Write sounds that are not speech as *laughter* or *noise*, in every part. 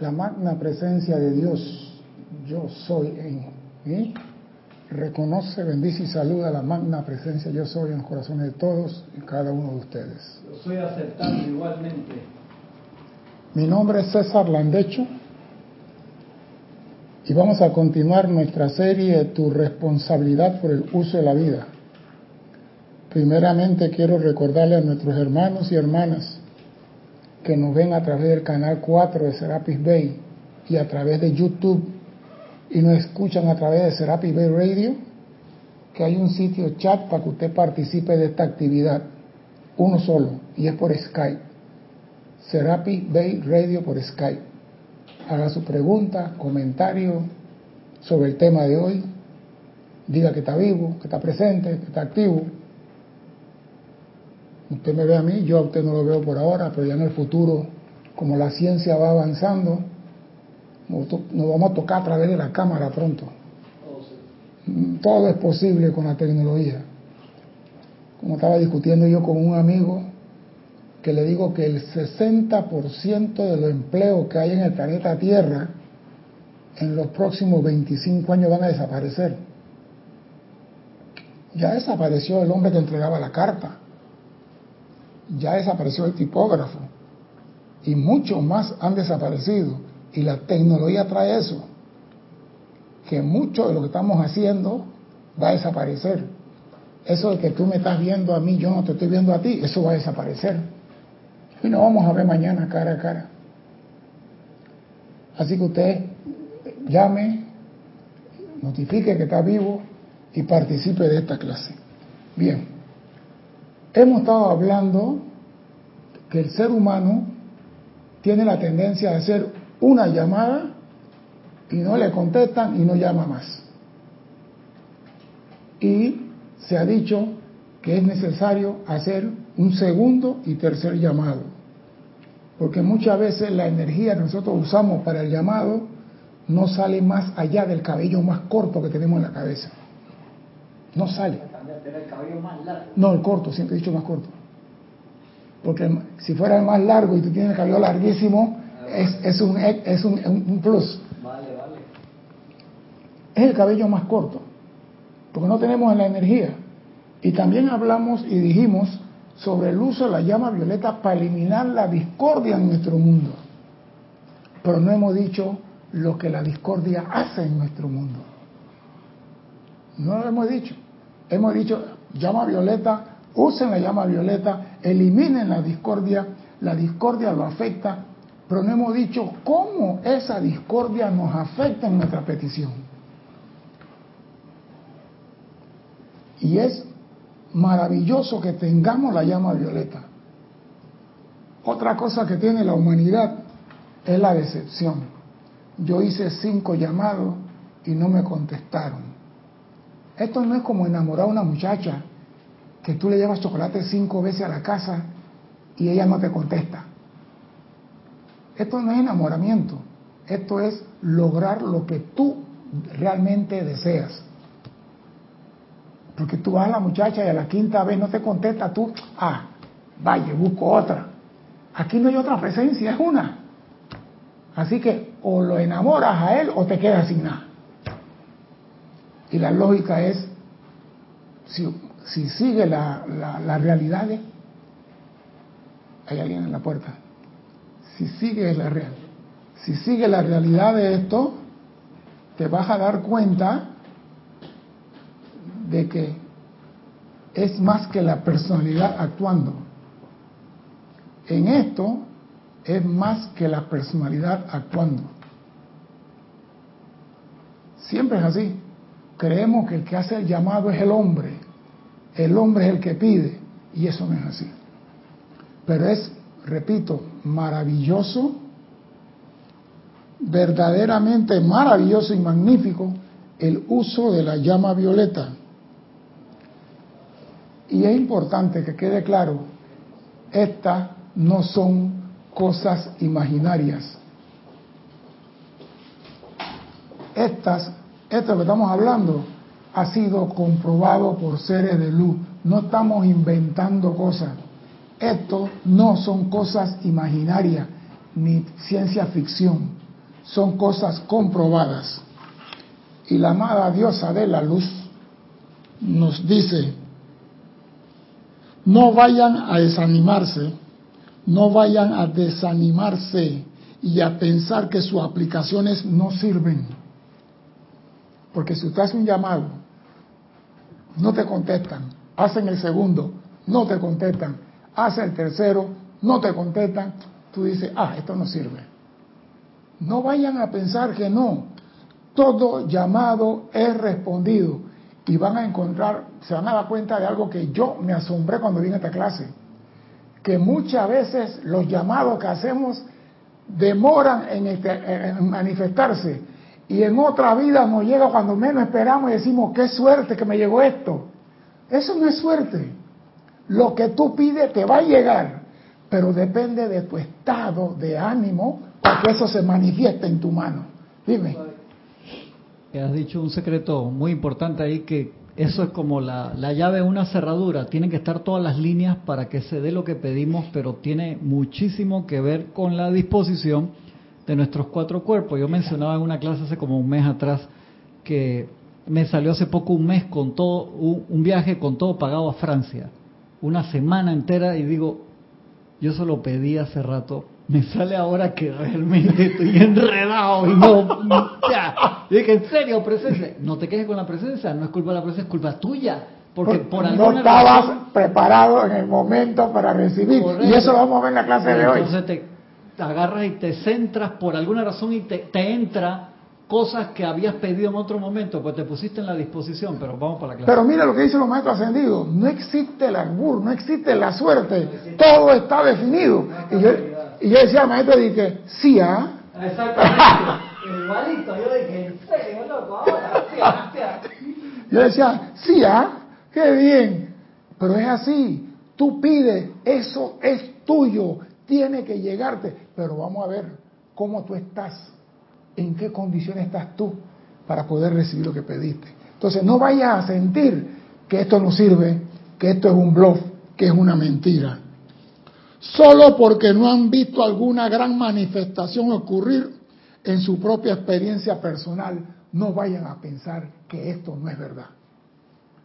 la magna presencia de Dios, yo soy en mí, reconoce, bendice y saluda la magna presencia yo soy en los corazones de todos y cada uno de ustedes. Lo estoy aceptando igualmente. Mi nombre es César Landecho y vamos a continuar nuestra serie Tu responsabilidad por el uso de la vida. Primeramente quiero recordarle a nuestros hermanos y hermanas que nos ven a través del canal 4 de Serapis Bay y a través de YouTube y nos escuchan a través de Serapis Bay Radio, que hay un sitio chat para que usted participe de esta actividad, uno solo, y es por Skype. Serapis Bay Radio por Skype. Haga su pregunta, comentario sobre el tema de hoy, diga que está vivo, que está presente, que está activo Usted me ve a mí, yo a usted no lo veo por ahora, pero ya en el futuro, como la ciencia va avanzando, nos vamos a tocar a través de la cámara pronto. Todo es posible con la tecnología. Como estaba discutiendo yo con un amigo, que le digo que el 60% de los empleos que hay en el planeta Tierra en los próximos 25 años van a desaparecer. Ya desapareció el hombre que entregaba la carta ya desapareció el tipógrafo y muchos más han desaparecido y la tecnología trae eso, que mucho de lo que estamos haciendo va a desaparecer. Eso de que tú me estás viendo a mí, yo no te estoy viendo a ti, eso va a desaparecer. Y nos vamos a ver mañana cara a cara. Así que usted llame, notifique que está vivo y participe de esta clase. Bien. Hemos estado hablando que el ser humano tiene la tendencia a hacer una llamada y no le contestan y no llama más. Y se ha dicho que es necesario hacer un segundo y tercer llamado. Porque muchas veces la energía que nosotros usamos para el llamado no sale más allá del cabello más corto que tenemos en la cabeza. No sale. No, el corto, siempre he dicho más corto. Porque si fuera el más largo y tú tienes el cabello larguísimo, es, un, es un, plus. Vale, vale. Es el cabello más corto, porque no tenemos la energía. Y también hablamos y dijimos sobre el uso de la llama violeta para eliminar la discordia en nuestro mundo. Pero no hemos dicho lo que la discordia hace en nuestro mundo. No lo hemos dicho. Hemos dicho, llama violeta, usen la llama violeta, eliminen la discordia, la discordia lo afecta, pero no hemos dicho cómo esa discordia nos afecta en nuestra petición. Y es maravilloso que tengamos la llama violeta. Otra cosa que tiene la humanidad es la decepción. Yo hice cinco llamados y no me contestaron. Esto no es como enamorar a una muchacha que tú le llevas chocolate cinco veces a la casa y ella no te contesta. Esto no es enamoramiento, esto es lograr lo que tú realmente deseas. Porque tú vas a la muchacha y a la quinta vez no te contesta, tú, ah, vaya, busco otra. Aquí no hay otra presencia, es una. Así que o lo enamoras a él o te quedas sin nada. Y la lógica es, si, si sigue la, la, realidad, hay alguien en la puerta, si sigue la real, si sigue la realidad de esto, te vas a dar cuenta de que es más que la personalidad actuando. En esto es más que la personalidad actuando. Siempre es así. Creemos que el que hace el llamado es el hombre, el hombre es el que pide, y eso no es así. Pero es, repito, maravilloso, verdaderamente maravilloso y magnífico el uso de la llama violeta. Y es importante que quede claro, estas no son cosas imaginarias. Estas esto que estamos hablando ha sido comprobado por seres de luz. No estamos inventando cosas. Esto no son cosas imaginarias ni ciencia ficción. son cosas comprobadas. Y la amada diosa de la luz nos dice, no vayan a desanimarse, no vayan a desanimarse y a pensar que sus aplicaciones no sirven. Porque si usted hace un llamado, no te contestan, hacen el segundo, no te contestan, hacen el tercero, no te contestan, tú dices, ah, esto no sirve. No vayan a pensar que no. Todo llamado es respondido y van a encontrar, se van a dar cuenta de algo que yo me asombré cuando vine a esta clase, que muchas veces los llamados que hacemos demoran este, en, manifestarse y en otra vida nos llega cuando menos esperamos y decimos, qué suerte que me llegó esto. Eso no es suerte. Lo que tú pides te va a llegar, pero depende de tu estado de ánimo para que eso se manifieste en tu mano. Dime. Has dicho un secreto muy importante ahí que eso es como la, la, llave de una cerradura. Tienen que estar todas las líneas para que se dé lo que pedimos, pero tiene muchísimo que ver con la disposición de nuestros cuatro cuerpos. Yo mencionaba en una clase hace como un mes atrás que me salió hace poco un mes con todo, un viaje con todo pagado a Francia. Una semana entera y digo, yo solo pedí hace rato me sale ahora que realmente estoy enredado y no. Ya. dije, en serio, presencia. No te quejes con la presencia, no es culpa de la presencia, es culpa tuya. Porque por, no estabas preparado en el momento para recibir. Y eso lo vamos a ver en la clase de hoy. Entonces te, agarras y te centras por alguna razón y te, te entra cosas que habías pedido en otro momento, pues te pusiste en la disposición, pero vamos para la clase. Pero mira lo que dicen los maestros ascendidos, no existe el albur, no existe la suerte, todo está definido. Y yo, y yo decía al maestro, dije, sí, ¿ah? Exactamente, *laughs* igualito, yo dije, en serio, loco, ahora, sí, *laughs* ¿ah? Yo decía, sí, ¿ah? Qué bien, pero es así, tú pides, eso es tuyo, tiene que llegarte, pero vamos a ver cómo tú estás en qué condiciones estás tú para poder recibir lo que pediste. Entonces no vayas a sentir que esto no sirve, que esto es un bluff, que es una mentira. Solo porque no han visto alguna gran manifestación ocurrir en su propia experiencia personal, no vayan a pensar que esto no es verdad.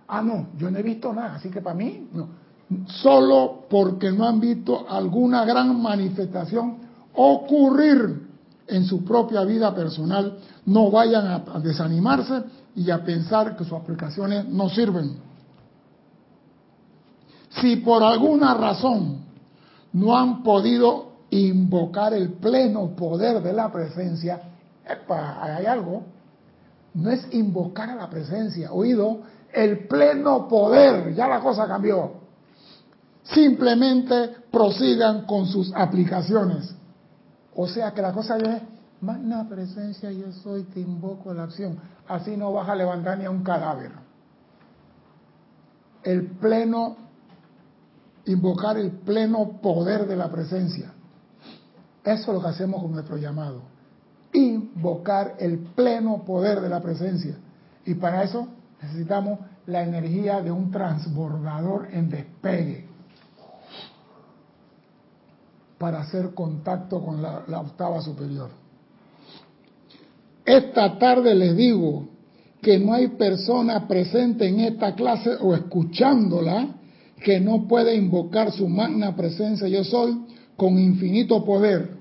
Ah, no, yo no he visto nada, así que para mí, no. Solo porque no han visto alguna gran manifestación ocurrir en su propia vida personal, no vayan a, desanimarse y a pensar que sus aplicaciones no sirven. Si por alguna razón no han podido invocar el pleno poder de la presencia, hay algo, no es invocar a la presencia, oído, el pleno poder, ya la cosa cambió. Simplemente prosigan con sus aplicaciones. O sea que la cosa es, magna presencia yo soy, te invoco a la acción. Así no vas a levantar ni a un cadáver. El pleno, invocar el pleno poder de la presencia. Eso es lo que hacemos con nuestro llamado. Invocar el pleno poder de la presencia. Y para eso necesitamos la energía de un transbordador en despegue para hacer contacto con la, octava superior. Esta tarde les digo que no hay persona presente en esta clase o escuchándola que no pueda invocar su magna presencia yo soy con infinito poder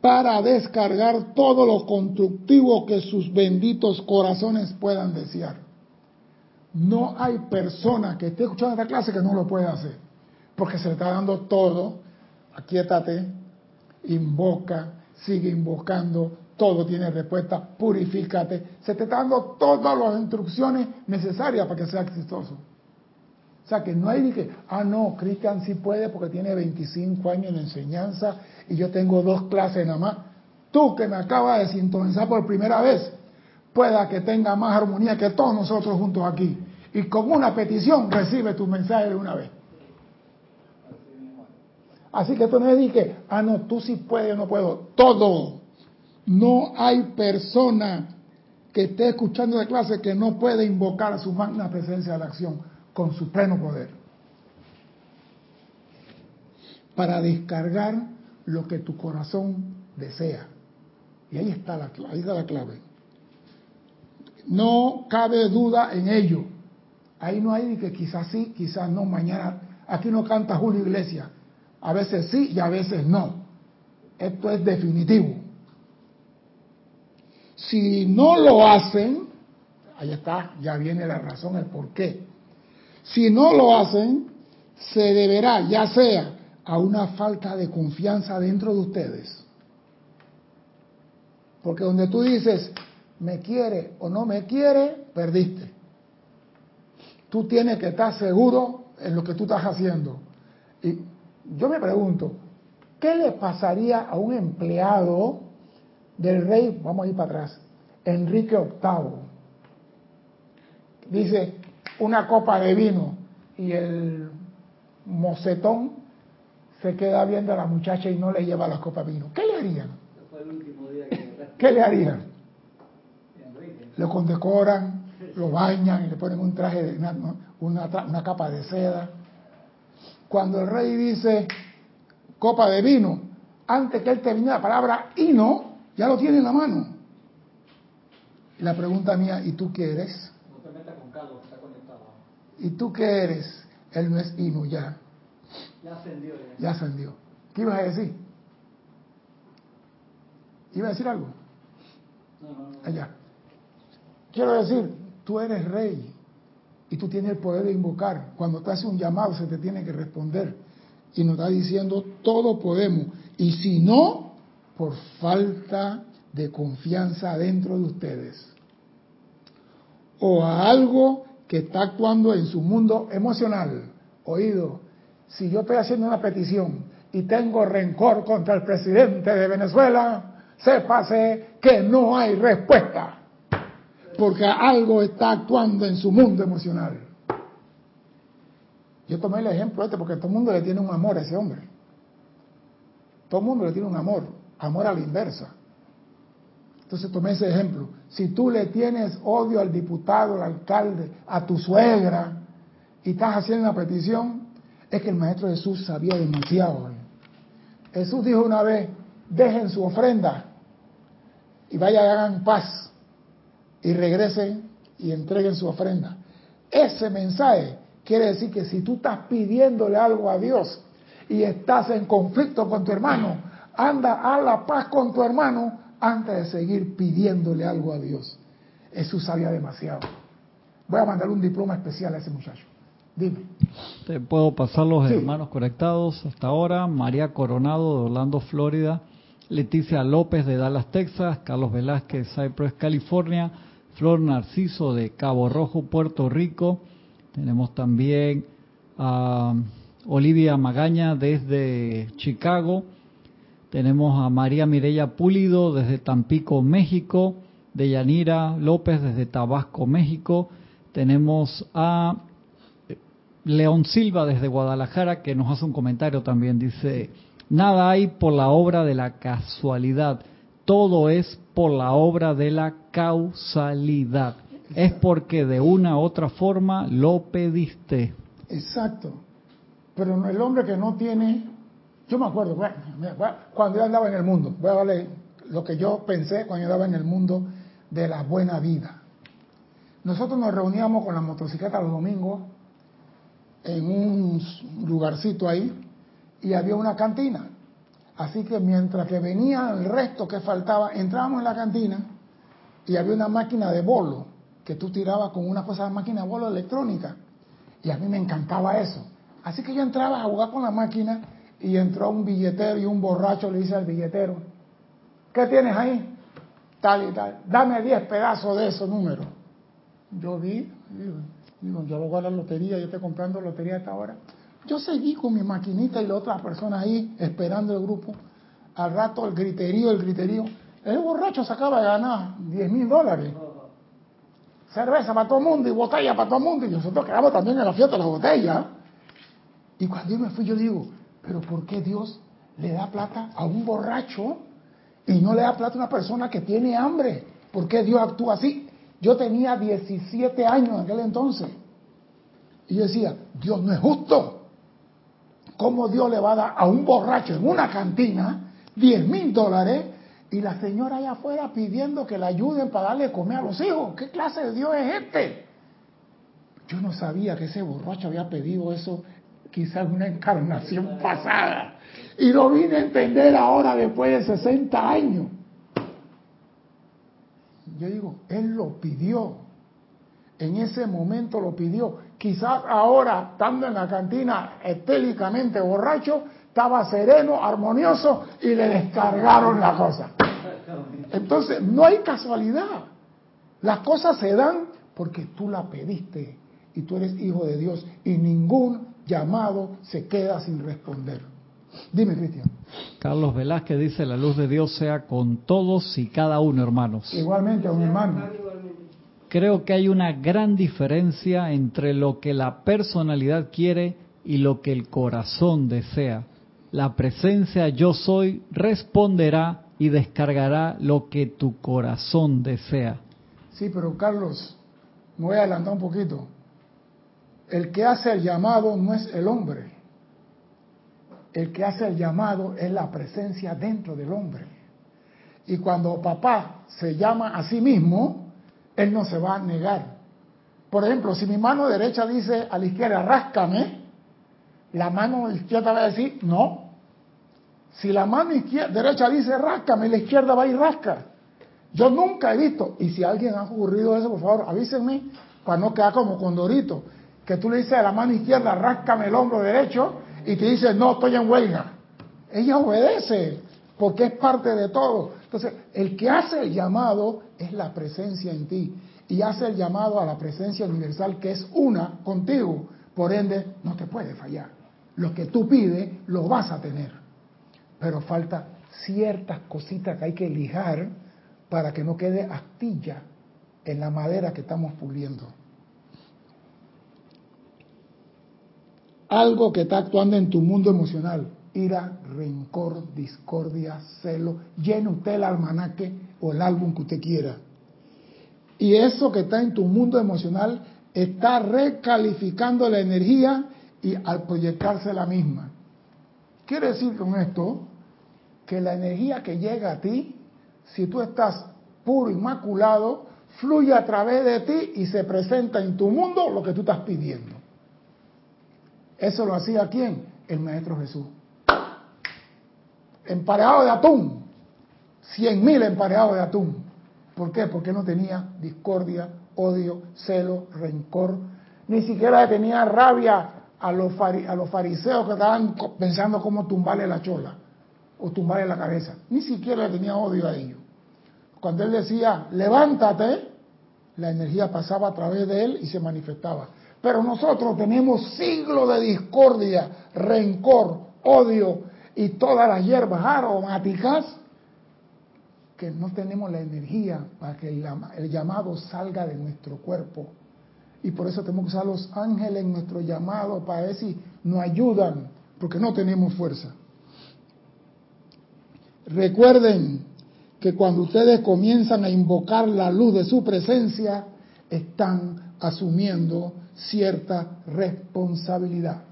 para descargar todo lo constructivo que sus benditos corazones puedan desear. No hay persona que esté escuchando esta clase que no lo pueda hacer, porque se le está dando todo aquíétate, invoca, sigue invocando, todo tiene respuesta, purifícate. Se te está dando todas las instrucciones necesarias para que sea exitoso. O sea, que no hay que, ah, no, Cristian sí puede porque tiene 25 años en enseñanza y yo tengo dos clases nada más. Tú que me acabas de sintonizar por primera vez, pueda que tenga más armonía que todos nosotros juntos aquí. Y con una petición recibe tu mensaje de una vez. Así que tú no le dije, ah, no, tú sí puedes, yo no puedo. Todo. No hay persona que esté escuchando de clase que no pueda invocar a su magna presencia de la acción con su pleno poder. Para descargar lo que tu corazón desea. Y ahí está la, ahí está la clave. No cabe duda en ello. Ahí no hay que quizás sí, quizás no, mañana. Aquí no canta Julio Iglesias. A veces sí y a veces no. Esto es definitivo. Si no lo hacen, ahí está, ya viene la razón, el por qué. Si no lo hacen, se deberá, ya sea a una falta de confianza dentro de ustedes. Porque donde tú dices, me quiere o no me quiere, perdiste. Tú tienes que estar seguro en lo que tú estás haciendo. Y yo me pregunto, ¿qué le pasaría a un empleado del rey, vamos a ir para atrás, Enrique VIII? Dice, una copa de vino y el mocetón se queda viendo a la muchacha y no le lleva la copa de vino. ¿Qué le harían? ¿Qué le harían? Lo condecoran, lo bañan y le ponen un traje, una, una capa de seda. Cuando el rey dice copa de vino, antes que él termine la palabra hino, ya lo tiene en la mano. Y la pregunta mía, ¿y tú qué eres? No te metas con Carlos, está conectado. ¿Y tú qué eres? Él no es hino ya. Ya ascendió. Ya, Ya ascendió. ¿Qué ibas a decir? ¿Iba a decir algo? No, no, no. Allá. Quiero decir, tú eres rey y tú tienes el poder de invocar. Cuando te hace un llamado se te tiene que responder. Y nos está diciendo, todo podemos. Y si no, por falta de confianza dentro de ustedes. O a algo que está actuando en su mundo emocional. Oído, si yo estoy haciendo una petición y tengo rencor contra el presidente de Venezuela, sépase que no hay respuesta. Porque algo está actuando en su mundo emocional. Yo tomé el ejemplo este porque todo el mundo le tiene un amor a ese hombre. Todo el mundo le tiene un amor, amor a la inversa. Entonces tomé ese ejemplo. Si tú le tienes odio al diputado, al alcalde, a tu suegra, y estás haciendo una petición, es que el Maestro Jesús sabía demasiado. Jesús dijo una vez, dejen su ofrenda y vayan hagan paz y regresen y entreguen su ofrenda. Ese mensaje quiere decir que si tú estás pidiéndole algo a Dios y estás en conflicto con tu hermano, anda a la paz con tu hermano antes de seguir pidiéndole algo a Dios. Jesús sabía demasiado. Voy a mandar un diploma especial a ese muchacho. Dime. Te puedo pasar los Sí. hermanos conectados hasta ahora. María Coronado de Orlando, Florida. Leticia López de Dallas, Texas. Carlos Velázquez, Cypress, California. Flor Narciso de Cabo Rojo, Puerto Rico. Tenemos también a Olivia Magaña desde Chicago. Tenemos a María Mireya Pulido desde Tampico, México. Deyanira López desde Tabasco, México. Tenemos a León Silva desde Guadalajara que nos hace un comentario también. Dice, nada hay por la obra de la casualidad, todo es por la obra de la causalidad. Es porque de una u otra forma lo pediste. Exacto. Pero el hombre que no tiene, yo me acuerdo, cuando yo andaba en el mundo, voy a darle lo que yo pensé cuando yo andaba en el mundo de la buena vida. Nosotros nos reuníamos con la motocicleta los domingos en un lugarcito ahí y había una cantina. Así que mientras que venía el resto que faltaba, entrábamos en la cantina y había una máquina de bolo que tú tirabas con una cosa de máquina de bolo electrónica. Y a mí me encantaba eso. Así que yo entraba a jugar con la máquina y entró un billetero y un borracho le dice al billetero, ¿qué tienes ahí? Tal y tal. Dame 10 pedazos de esos números. Yo vi, digo, yo voy a la lotería, yo estoy comprando lotería a esta hora. Yo seguí con mi maquinita y la otra persona ahí esperando el grupo. Al rato el griterío, el griterío. El borracho se acaba de ganar 10 mil dólares cerveza para todo el mundo y botella para todo el mundo. Y nosotros quedamos también en la fiesta de la botella. Y cuando yo me fui, yo digo, pero ¿por qué Dios le da plata a un borracho y no le da plata a una persona que tiene hambre? ¿Por qué Dios actúa así? Yo tenía 17 años en aquel entonces. Y yo decía, Dios no es justo. ¿Cómo Dios le va a dar a un borracho en una cantina 10 mil dólares Y la señora allá afuera pidiendo que la ayuden para darle comer a los hijos. ¿Qué clase de Dios es este? Yo no sabía que ese borracho había pedido eso quizás una encarnación pasada. Y lo vine a entender ahora después de 60 años. Yo digo, él lo pidió. En ese momento lo pidió. Quizás ahora, estando en la cantina estélicamente borracho, estaba sereno, armonioso y le descargaron la cosa. Entonces, no hay casualidad. Las cosas se dan porque tú la pediste y tú eres hijo de Dios y ningún llamado se queda sin responder. Dime, Cristian. Carlos Velázquez dice, la luz de Dios sea con todos y cada uno, hermanos. Igualmente, un hermano. Creo que hay una gran diferencia entre lo que la personalidad quiere y lo que el corazón desea. La presencia yo soy responderá y descargará lo que tu corazón desea. Sí, pero Carlos, me voy a adelantar un poquito. El que hace el llamado no es el hombre. El que hace el llamado es la presencia dentro del hombre. Y cuando papá se llama a sí mismo, él no se va a negar. Por ejemplo, si mi mano derecha dice a la izquierda, ráscame, la mano izquierda va a decir, no. Si la mano izquierda, derecha dice, ráscame, la izquierda va a ir rasca. Yo nunca he visto, y si alguien ha ocurrido eso, por favor, avísenme, para no quedar como condorito que tú le dices a la mano izquierda, ráscame el hombro derecho, y te dice, no, estoy en huelga. Ella obedece, porque es parte de todo. Entonces, el que hace el llamado es la presencia en ti, y hace el llamado a la presencia universal, que es una contigo. Por ende, no te puede fallar. Lo que tú pides, lo vas a tener. Pero falta ciertas cositas que hay que lijar para que no quede astilla en la madera que estamos puliendo. algo que está actuando en tu mundo emocional. Ira, rencor, discordia, celo. Llene usted el almanaque o el álbum que usted quiera. Y eso que está en tu mundo emocional está recalificando la energía y al proyectarse la misma. Quiere decir con esto que la energía que llega a ti, si tú estás puro, inmaculado, fluye a través de ti y se presenta en tu mundo lo que tú estás pidiendo. Eso lo hacía quién? El Maestro Jesús. Emparejado de atún. Cien mil emparejados de atún. ¿Por qué? Porque no tenía discordia, odio, celo, rencor. Ni siquiera tenía rabia a los, a los fariseos que estaban pensando cómo tumbarle la chola o tumbarle la cabeza. Ni siquiera tenía odio a ellos. Cuando él decía, levántate, la energía pasaba a través de él y se manifestaba. Pero nosotros tenemos siglos de discordia, rencor, odio y todas las hierbas aromáticas que no tenemos la energía para que el, llamado salga de nuestro cuerpo. Y por eso tenemos que usar los ángeles en nuestro llamado para ver si nos ayudan, porque no tenemos fuerza. Recuerden que cuando ustedes comienzan a invocar la luz de su presencia, están asumiendo cierta responsabilidad.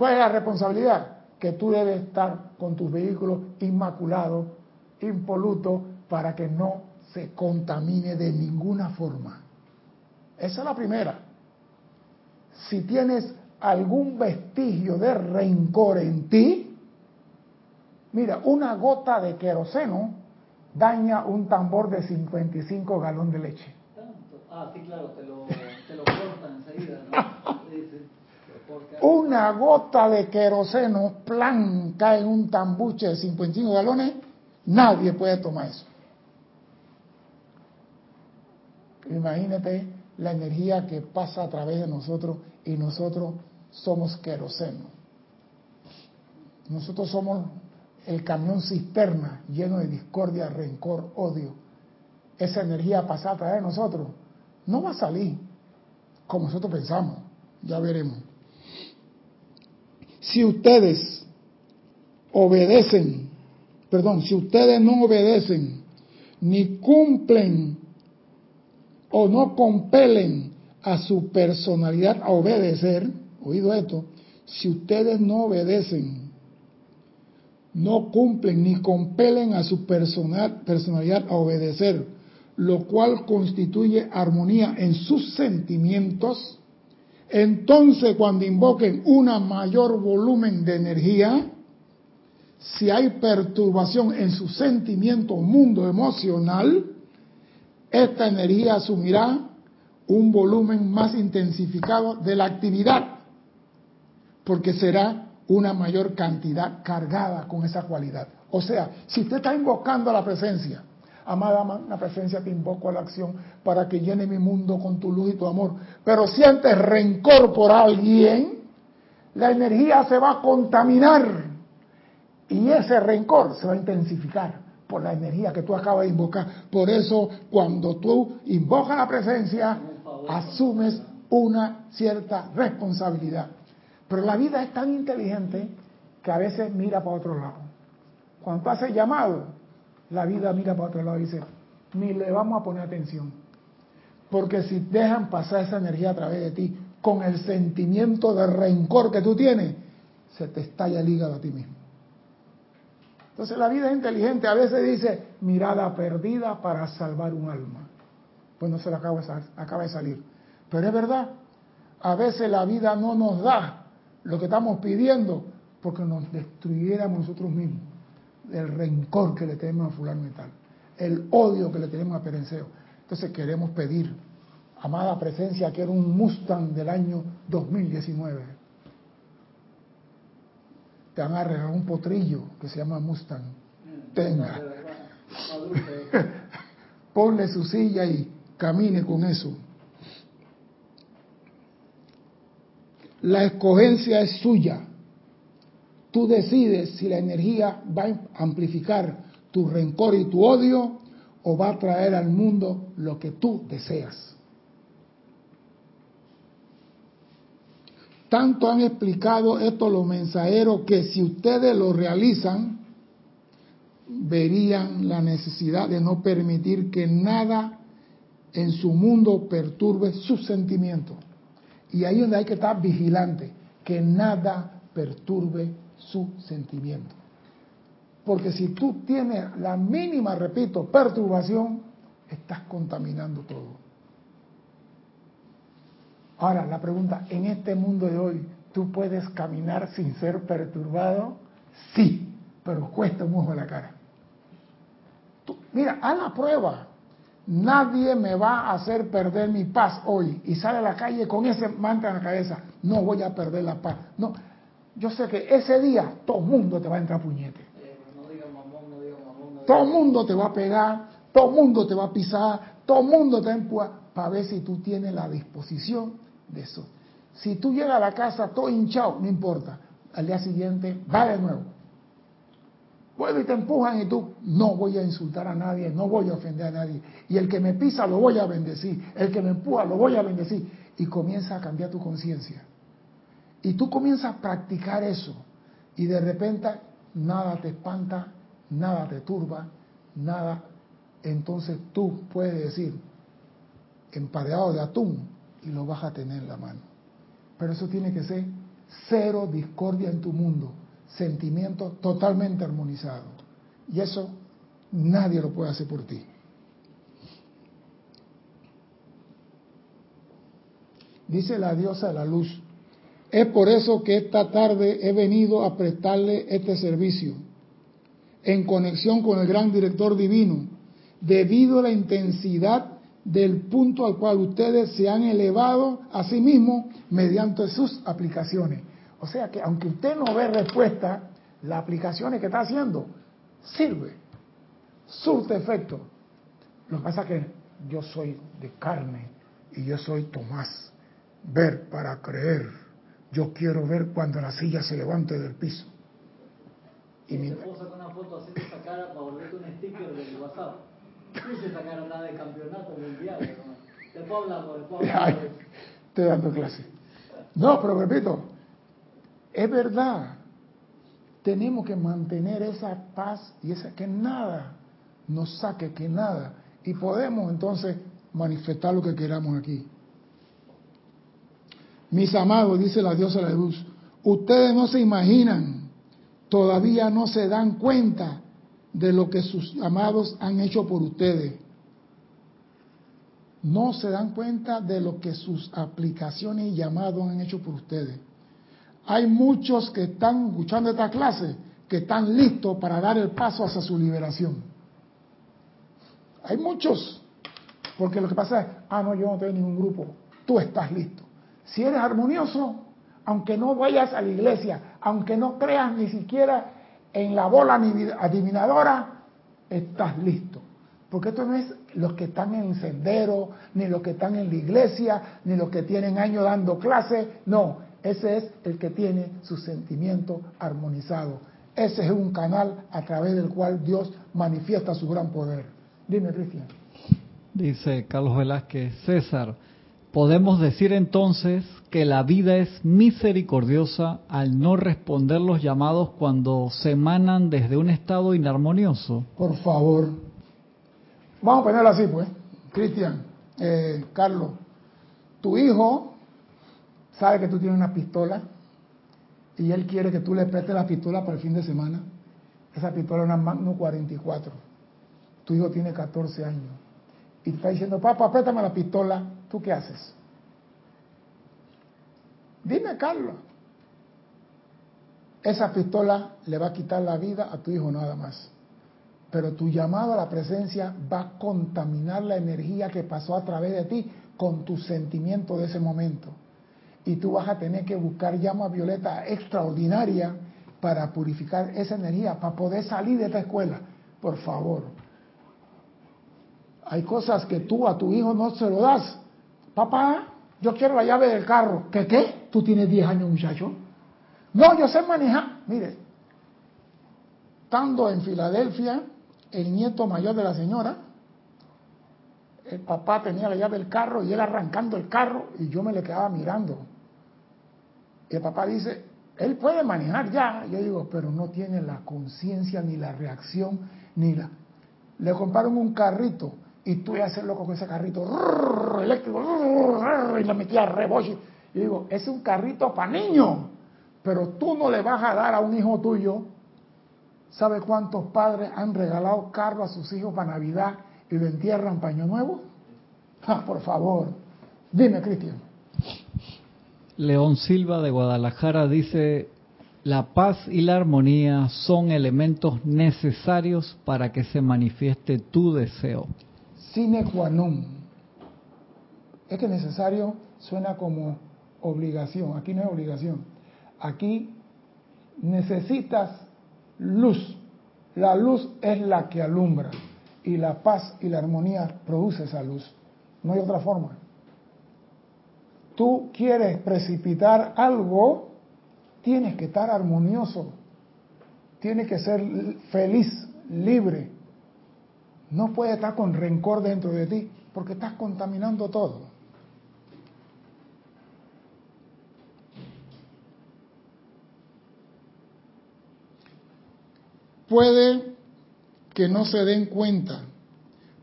¿Cuál es la responsabilidad? Que tú debes estar con tus vehículos inmaculados, impolutos, para que no se contamine de ninguna forma. Esa es la primera. Si tienes algún vestigio de rencor en ti, mira, una gota de queroseno daña un tambor de 55 galón de leche. Ah, sí, claro, te lo, te lo cortan enseguida, ¿no? *laughs* Una gota de queroseno, plan, cae en un tambuche de 55 galones, nadie puede tomar eso. Imagínate la energía que pasa a través de nosotros y nosotros somos queroseno. Nosotros somos el camión cisterna lleno de discordia, rencor, odio. Esa energía pasa a través de nosotros no va a salir como nosotros pensamos, ya veremos. Si ustedes obedecen, perdón, si ustedes no obedecen, ni cumplen o no compelen a su personalidad a obedecer, oído esto, si ustedes no obedecen no cumplen ni compelen a su personal, personalidad a obedecer, lo cual constituye armonía en sus sentimientos, entonces cuando invoquen una mayor volumen de energía, si hay perturbación en su sentimiento mundo emocional, esta energía asumirá un volumen más intensificado de la actividad, porque será una mayor cantidad cargada con esa cualidad. O sea, si usted está invocando la presencia, amada la presencia te invoco a la acción para que llene mi mundo con tu luz y tu amor, pero sientes rencor por alguien, la energía se va a contaminar y ese rencor se va a intensificar por la energía que tú acabas de invocar. Por eso, cuando tú invocas la presencia, asumes una cierta responsabilidad. Pero la vida es tan inteligente que a veces mira para otro lado. Cuando haces llamado, la vida mira para otro lado y dice, ni le vamos a poner atención. Porque si dejan pasar esa energía a través de ti, con el sentimiento de rencor que tú tienes, se te estalla el hígado a ti mismo. Entonces la vida es inteligente. A veces dice, mirada perdida para salvar un alma. Pues no se le acaba, acaba de salir. Pero es verdad, a veces la vida no nos da lo que estamos pidiendo porque nos destruyéramos nosotros mismos. El rencor que le tenemos a fulano y tal. El odio que le tenemos a Perenceo. Entonces queremos pedir, amada presencia, que era un Mustang del año 2019 te van a regalar un potrillo que se llama Mustang. Tenga. *laughs* Ponle su silla y camine con eso. La escogencia es suya. Tú decides si la energía va a amplificar tu rencor y tu odio o va a traer al mundo lo que tú deseas. Tanto han explicado esto los mensajeros que si ustedes lo realizan, verían la necesidad de no permitir que nada en su mundo perturbe sus sentimientos. Y ahí es donde hay que estar vigilante, que nada perturbe su sentimiento. Porque si tú tienes la mínima, repito, perturbación, estás contaminando todo. Ahora, la pregunta, ¿en este mundo de hoy tú puedes caminar sin ser perturbado? Sí, pero cuesta un ojo la cara. mira, haz la prueba. Nadie me va a hacer perder mi paz hoy y sale a la calle con ese mantra en la cabeza. No voy a perder la paz. No, yo sé que ese día todo el mundo te va a entrar puñete. Todo el mundo te va a pegar, todo el mundo te va a pisar, todo el mundo te empuja para ver si tú tienes la disposición de eso. Si tú llegas a la casa todo hinchado, no importa. Al día siguiente, va de nuevo. Vuelve y te empujan y tú, no voy a insultar a nadie, no voy a ofender a nadie. Y el que me pisa lo voy a bendecir, el que me empuja lo voy a bendecir. Y comienza a cambiar tu conciencia. Y tú comienzas a practicar eso. Y de repente nada te espanta, nada te turba, nada. Entonces tú puedes decir, empareado de atún, y lo vas a tener en la mano. Pero eso tiene que ser cero discordia en tu mundo, sentimiento totalmente armonizado. Y eso nadie lo puede hacer por ti. Dice la diosa de la luz, es por eso que esta tarde he venido a prestarle este servicio, en conexión con el gran director divino, debido a la intensidad del punto al cual ustedes se han elevado a sí mismos mediante sus aplicaciones. O sea que aunque usted no ve respuesta, las aplicaciones que está haciendo sirve, surte efecto. Lo que pasa es que yo soy de carne y yo soy Tomás. Ver para creer. Yo quiero ver cuando la silla se levante del piso. Y, mi... una foto así de esa cara para volverte un sticker del WhatsApp quise sacar nada de campeonato mundial. Después hablamos, después hablamos. Estoy dando clase. No, pero repito, es verdad. Tenemos que mantener esa paz y esa que nada nos saque, que nada. Y podemos entonces manifestar lo que queramos aquí. Mis amados, dice la diosa de la luz, ustedes no se imaginan todavía no se dan cuenta de lo que sus amados han hecho por ustedes. No se dan cuenta de lo que sus aplicaciones y llamados han hecho por ustedes. Hay muchos que están escuchando esta clase que están listos para dar el paso hacia su liberación. Hay muchos. Porque lo que pasa es, ah, no, yo no tengo ningún grupo. Tú estás listo. Si eres armonioso, aunque no vayas a la iglesia, aunque no creas ni siquiera en la bola adivinadora, estás listo. Porque esto no es los que están en el sendero, ni los que están en la iglesia, ni los que tienen años dando clases. No, ese es el que tiene su sentimiento armonizado. Ese es un canal a través del cual Dios manifiesta su gran poder. Dime, Cristian. Dice Carlos Velázquez, César, podemos decir entonces que la vida es misericordiosa al no responder los llamados cuando se emanan desde un estado inarmonioso. Por favor. Vamos a ponerlo así, pues. Cristian, eh, Carlos, tu hijo sabe que tú tienes una pistola y él quiere que tú le prestes la pistola para el fin de semana. Esa pistola es una Magnum 44. Tu hijo tiene 14 años. Y está diciendo, papá, préstame la pistola. ¿Tú qué haces? Dime, Carlos. Esa pistola le va a quitar la vida a tu hijo nada más. Pero tu llamado a la presencia va a contaminar la energía que pasó a través de ti con tu sentimiento de ese momento. Y tú vas a tener que buscar llama violeta extraordinaria para purificar esa energía, para poder salir de esta escuela. Por favor. Hay cosas que tú a tu hijo no se lo das. Papá, yo quiero la llave del carro. ¿Qué qué? Tú tienes 10 años, muchacho. No, yo sé manejar. Mire, estando en Filadelfia, el nieto mayor de la señora, el papá tenía la llave del carro y él arrancando el carro y yo me le quedaba mirando. Y el papá dice, él puede manejar ya. Yo digo, pero no tiene la conciencia ni la reacción ni la... Le compraron un carrito y tú ibas a hacerlo con ese carrito eléctrico y le metía reboche. Y digo, es un carrito para niños, pero tú no le vas a dar a un hijo tuyo. ¿Sabe cuántos padres han regalado carros a sus hijos para Navidad y lo entierran paño nuevo? Ah, por favor, dime, Cristian. León Silva de Guadalajara dice, la paz y la armonía son elementos necesarios para que se manifieste tu deseo sine qua non. Es que necesario suena como obligación. Aquí no es obligación. Aquí necesitas luz. La luz es la que alumbra y la paz y la armonía produce esa luz. No hay otra forma. Tú quieres precipitar algo, tienes que estar armonioso, tienes que ser feliz, libre, no puede estar con rencor dentro de ti porque estás contaminando todo. Puede que no se den cuenta,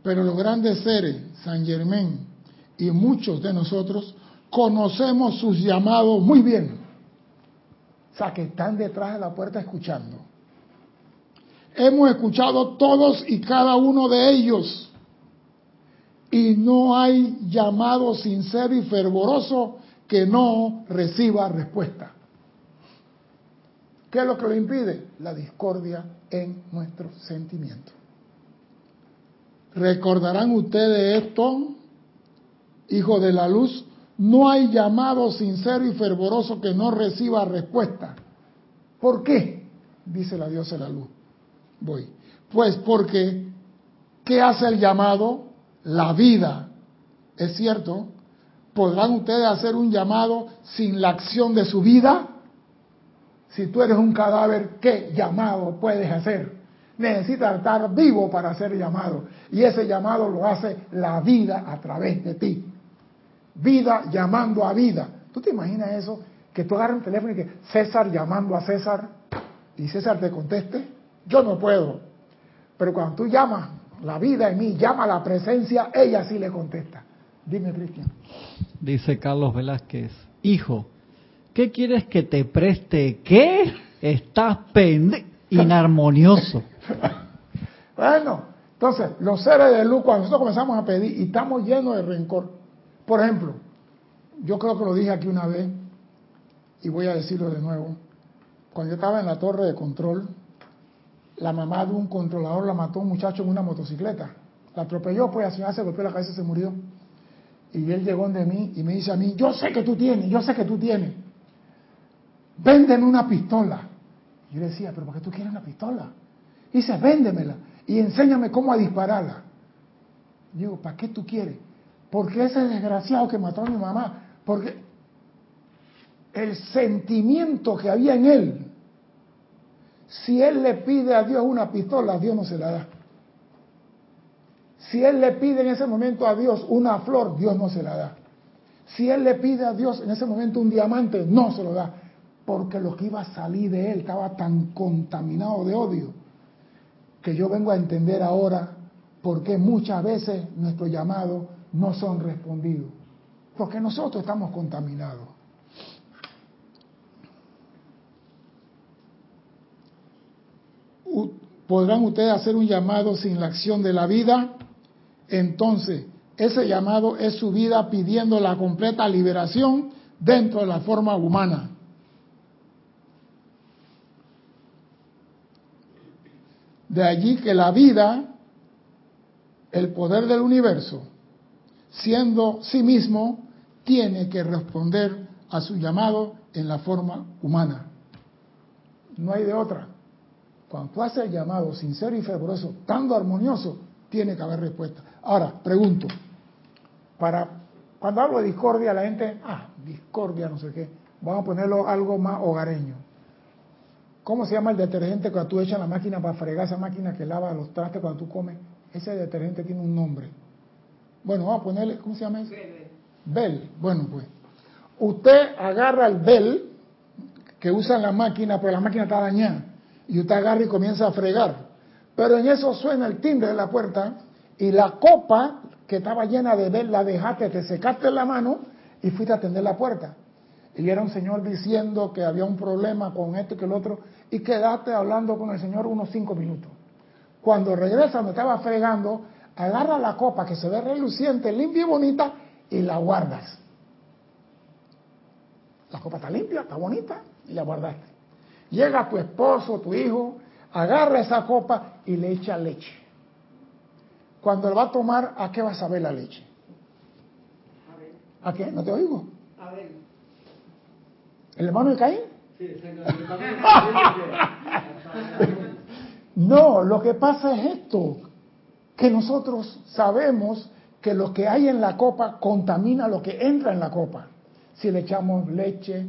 pero los grandes seres, San Germán y muchos de nosotros, conocemos sus llamados muy bien. O sea, que están detrás de la puerta escuchando. Hemos escuchado todos y cada uno de ellos. Y no hay llamado sincero y fervoroso que no reciba respuesta. ¿Qué es lo que lo impide? La discordia en nuestros sentimientos. Recordarán ustedes esto, hijo de la luz, no hay llamado sincero y fervoroso que no reciba respuesta. ¿Por qué? Dice la diosa de la luz voy. Pues porque, ¿qué hace el llamado? La vida. ¿Es cierto? ¿Podrán ustedes hacer un llamado sin la acción de su vida? Si tú eres un cadáver, ¿qué llamado puedes hacer? Necesitas estar vivo para hacer llamado. Y ese llamado lo hace la vida a través de ti. Vida llamando a vida. ¿Tú te imaginas eso? Que tú agarras un teléfono y que César llamando a César y César te conteste. Yo no puedo. Pero cuando tú llamas la vida en mí, llama la presencia, ella sí le contesta. Dime, Cristian. Dice Carlos Velázquez, hijo, ¿qué quieres que te preste? ¿Qué? estás pende inarmonioso. *laughs* bueno, entonces, los seres de luz, cuando nosotros comenzamos a pedir y estamos llenos de rencor, por ejemplo, yo creo que lo dije aquí una vez y voy a decirlo de nuevo, cuando yo estaba en la torre de control, la mamá de un controlador la mató un muchacho en una motocicleta. La atropelló, pues, la señora se golpeó la cabeza y se murió. Y él llegó de mí y me dice a mí, yo sé que tú tienes, yo sé que tú tienes. Véndeme una pistola. Y yo le decía, pero ¿por qué tú quieres una pistola? Y dice, véndemela y enséñame cómo a dispararla. digo, ¿para qué tú quieres? Porque ese desgraciado que mató a mi mamá, porque el sentimiento que había en él, si él le pide a Dios una pistola, Dios no se la da. Si él le pide en ese momento a Dios una flor, Dios no se la da. Si él le pide a Dios en ese momento un diamante, no se lo da. Porque lo que iba a salir de él estaba tan contaminado de odio que yo vengo a entender ahora por qué muchas veces nuestros llamados no son respondidos. Porque nosotros estamos contaminados. ¿Podrán ustedes hacer un llamado sin la acción de la vida? Entonces, ese llamado es su vida pidiendo la completa liberación dentro de la forma humana. De allí que la vida, el poder del universo, siendo sí mismo, tiene que responder a su llamado en la forma humana. No hay de otra. Cuando tú haces el llamado sincero y fervoroso, tan armonioso, tiene que haber respuesta. Ahora, pregunto, para cuando hablo de discordia, la gente, ah, discordia, no sé qué, vamos a ponerlo algo más hogareño. ¿Cómo se llama el detergente cuando tú echas en la máquina para fregar esa máquina que lava los trastes cuando tú comes? Ese detergente tiene un nombre. Bueno, vamos a ponerle, ¿cómo se llama eso? Bell. Bueno, pues. Usted agarra el Bell que usa en la máquina, pero la máquina está dañada. Y usted agarra y comienza a fregar. Pero en eso suena el timbre de la puerta y la copa que estaba llena de Bell la dejaste, te secaste la mano y fuiste a atender la puerta. Y era un señor diciendo que había un problema con esto y que el otro, y quedaste hablando con el señor unos cinco minutos. Cuando regresa, me estaba fregando, agarra la copa que se ve reluciente, limpia y bonita, y la guardas. La copa está limpia, está bonita, y la guardaste. Llega tu esposo, tu hijo, agarra esa copa y le echa leche. Cuando él va a tomar, ¿a qué va a saber la leche? ¿A qué? ¿No te oigo? ¿El hermano de Caín? Sí, *laughs* no, lo que pasa es esto, que nosotros sabemos que lo que hay en la copa contamina lo que entra en la copa. Si le echamos leche,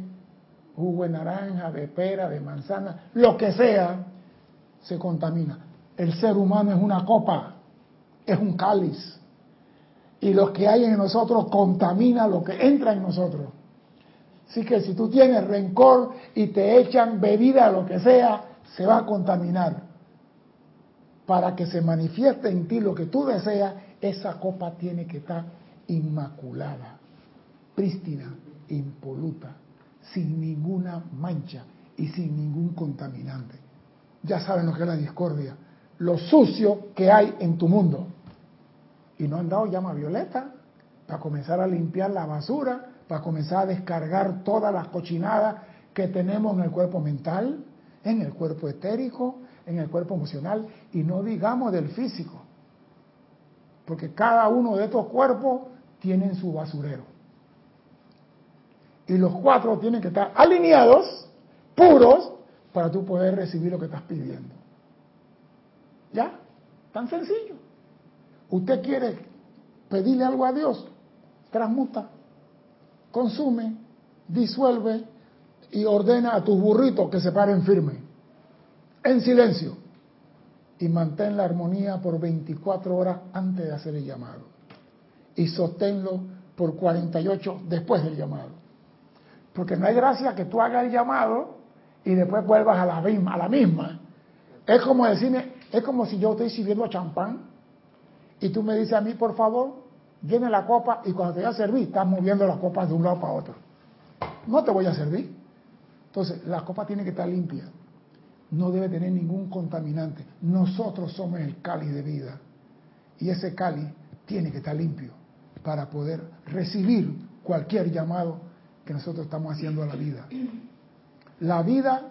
jugo de naranja, de pera, de manzana, lo que sea, se contamina. El ser humano es una copa, es un cáliz. Y lo que hay en nosotros contamina lo que entra en nosotros. Así que si tú tienes rencor y te echan bebida, lo que sea, se va a contaminar. Para que se manifieste en ti lo que tú deseas, esa copa tiene que estar inmaculada, prístina, impoluta, sin ninguna mancha y sin ningún contaminante. Ya saben lo que es la discordia, lo sucio que hay en tu mundo. Y no han dado llama violeta para comenzar a limpiar la basura para comenzar a descargar todas las cochinadas que tenemos en el cuerpo mental, en el cuerpo etérico, en el cuerpo emocional y no digamos del físico. Porque cada uno de estos cuerpos tiene su basurero. Y los cuatro tienen que estar alineados, puros, para tú poder recibir lo que estás pidiendo. ¿Ya? Tan sencillo. Usted quiere pedirle algo a Dios, transmuta consume, disuelve y ordena a tus burritos que se paren firme, en silencio, y mantén la armonía por 24 horas antes de hacer el llamado. Y sosténlo por 48 después del llamado. Porque no hay gracia que tú hagas el llamado y después vuelvas a la misma. A la misma. Es como decirme, es como si yo estoy sirviendo champán y tú me dices a mí, por favor, viene la copa y cuando te voy a servir, estás moviendo las copas de un lado para otro. No te voy a servir. Entonces, la copa tiene que estar limpia. no debe tener ningún contaminante. Nosotros somos el cáliz de vida. Y ese cáliz tiene que estar limpio para poder recibir cualquier llamado que nosotros estamos haciendo a la vida. La vida,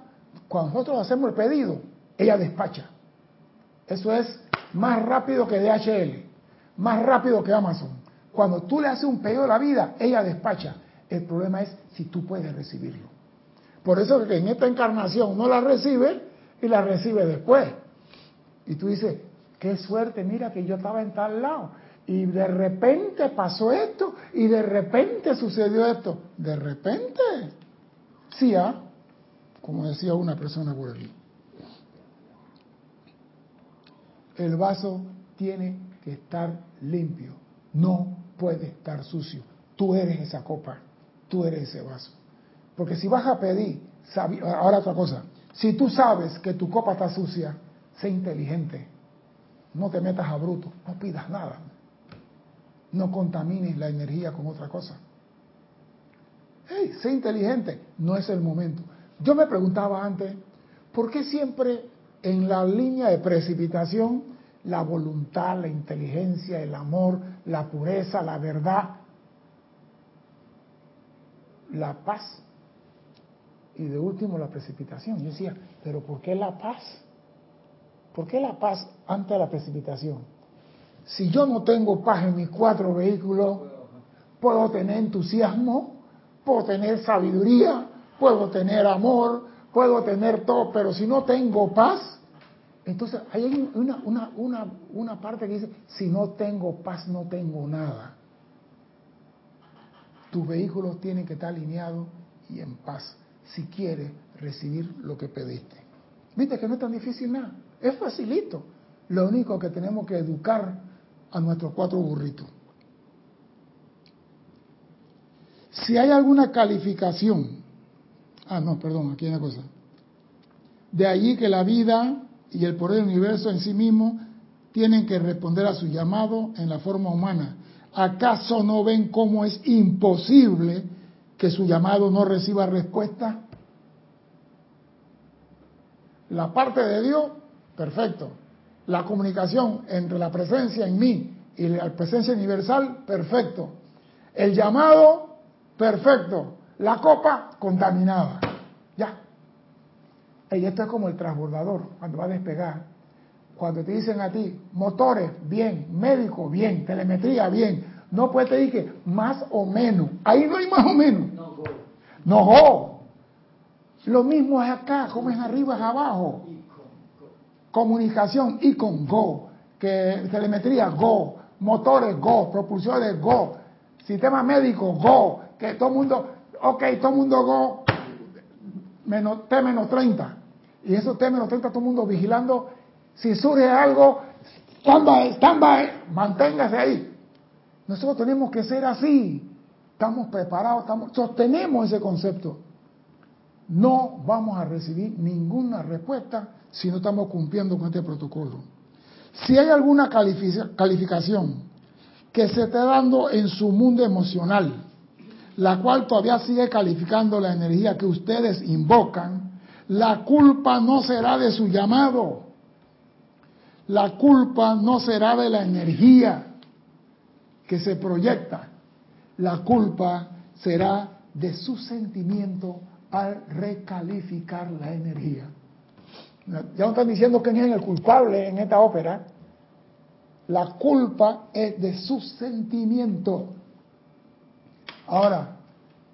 cuando nosotros hacemos el pedido, ella despacha. Eso es más rápido que DHL, más rápido que Amazon. Cuando tú le haces un pedido a la vida, ella despacha. El problema es si tú puedes recibirlo. Por eso que en esta encarnación no la recibe y la recibe después. Y tú dices, qué suerte, mira que yo estaba en tal lado. Y de repente pasó esto y de repente sucedió esto. De repente. Sí, ¿ah? como decía una persona por aquí. El vaso tiene que estar limpio, no puede estar sucio. Tú eres esa copa, tú eres ese vaso. Porque si vas a pedir, ahora otra cosa, si tú sabes que tu copa está sucia, sé inteligente, no te metas a bruto, no pidas nada, no contamines la energía con otra cosa. Hey, sé inteligente, no es el momento. Yo me preguntaba antes, ¿por qué siempre en la línea de precipitación la voluntad, la inteligencia, el amor, la pureza, la verdad, la paz y de último la precipitación. Yo decía, pero ¿por qué la paz? ¿Por qué la paz antes de la precipitación? Si yo no tengo paz en mis cuatro vehículos, puedo tener entusiasmo, puedo tener sabiduría, puedo tener amor, puedo tener todo, pero si no tengo paz, entonces hay una, una, una, una parte que dice, si no tengo paz, no tengo nada. Tus vehículos tienen que estar alineados y en paz si quieres recibir lo que pediste. Viste que no es tan difícil nada, es facilito. Lo único que tenemos que educar a nuestros cuatro burritos. Si hay alguna calificación, ah, no, perdón, aquí hay una cosa. De allí que la vida y el poder del universo en sí mismo tienen que responder a su llamado en la forma humana. ¿Acaso no ven cómo es imposible que su llamado no reciba respuesta? La parte de Dios, perfecto. La comunicación entre la presencia en mí y la presencia universal, perfecto. El llamado, perfecto. La copa, contaminada. Ya. Y esto es como el transbordador, cuando va a despegar. Cuando te dicen a ti, motores, bien, médico, bien, telemetría, bien, no puede decir que más o menos. Ahí no hay más o menos. No, go. No, go. Lo mismo es acá, como es arriba, es abajo. Comunicación, y con go. Que telemetría, go. Motores, go. Propulsores, go. Sistema médico, go. Que todo mundo, ok, todo mundo go. Menos, T menos 30. Y eso T menos 30, todo mundo vigilando. Si surge algo, stand by, stand by, manténgase ahí. Nosotros tenemos que ser así. Estamos preparados, estamos, sostenemos ese concepto. No vamos a recibir ninguna respuesta si no estamos cumpliendo con este protocolo. Si hay alguna calificación que se esté dando en su mundo emocional, la cual todavía sigue calificando la energía que ustedes invocan, la culpa no será de su llamado. La culpa no será de la energía que se proyecta, la culpa será de su sentimiento al recalificar la energía. Ya no están diciendo quién es el culpable en esta ópera. La culpa es de su sentimiento. Ahora,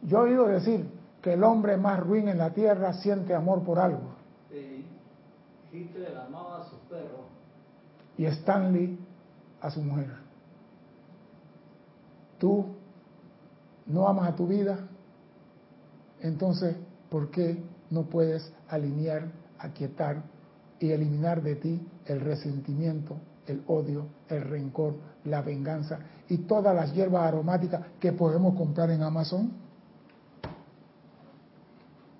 yo he oído decir que el hombre más ruin en la tierra siente amor por algo. Hitler amaba a su perro. Y Stanley a su mujer tú no amas a tu vida, entonces, ¿por qué no puedes alinear, aquietar y eliminar de ti el resentimiento, el odio, el rencor, la venganza y todas las hierbas aromáticas que podemos comprar en Amazon?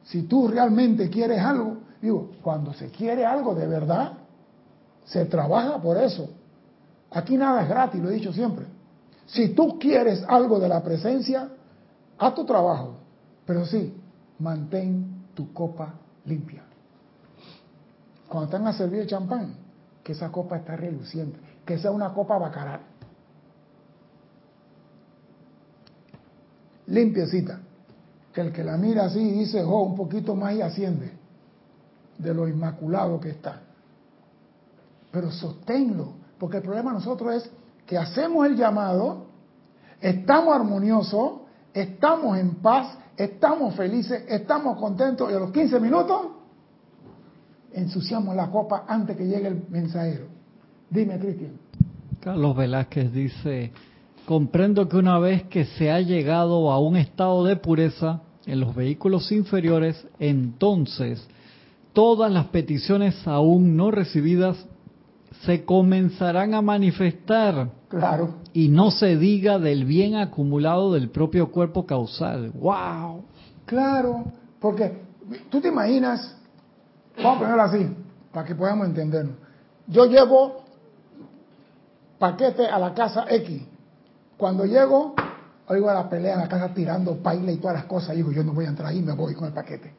Si tú realmente quieres algo, digo, cuando se quiere algo de verdad, se trabaja por eso. Aquí nada es gratis, lo he dicho siempre. Si tú quieres algo de la presencia, haz tu trabajo, pero sí, mantén tu copa limpia. cuando están a servir el champán, que esa copa está reluciente, que sea una copa bacaral. Limpiecita. Que el que la mira así dice, oh, un poquito más y asciende de lo inmaculado que está. Pero sosténlo, porque el problema de nosotros es que hacemos el llamado, estamos armoniosos, estamos en paz, estamos felices, estamos contentos y a los 15 minutos ensuciamos la copa antes que llegue el mensajero. Dime, Cristian. Carlos Velázquez dice, comprendo que una vez que se ha llegado a un estado de pureza en los vehículos inferiores, entonces todas las peticiones aún no recibidas se comenzarán a manifestar. Claro. Y no se diga del bien acumulado del propio cuerpo causal. ¡Wow! Claro, porque tú te imaginas, vamos a ponerlo así, para que podamos entendernos. Yo llevo paquete a la casa X. Cuando llego, oigo a la pelea en la casa tirando paila y todas las cosas. Y digo, yo no voy a entrar ahí, me voy con el paquete.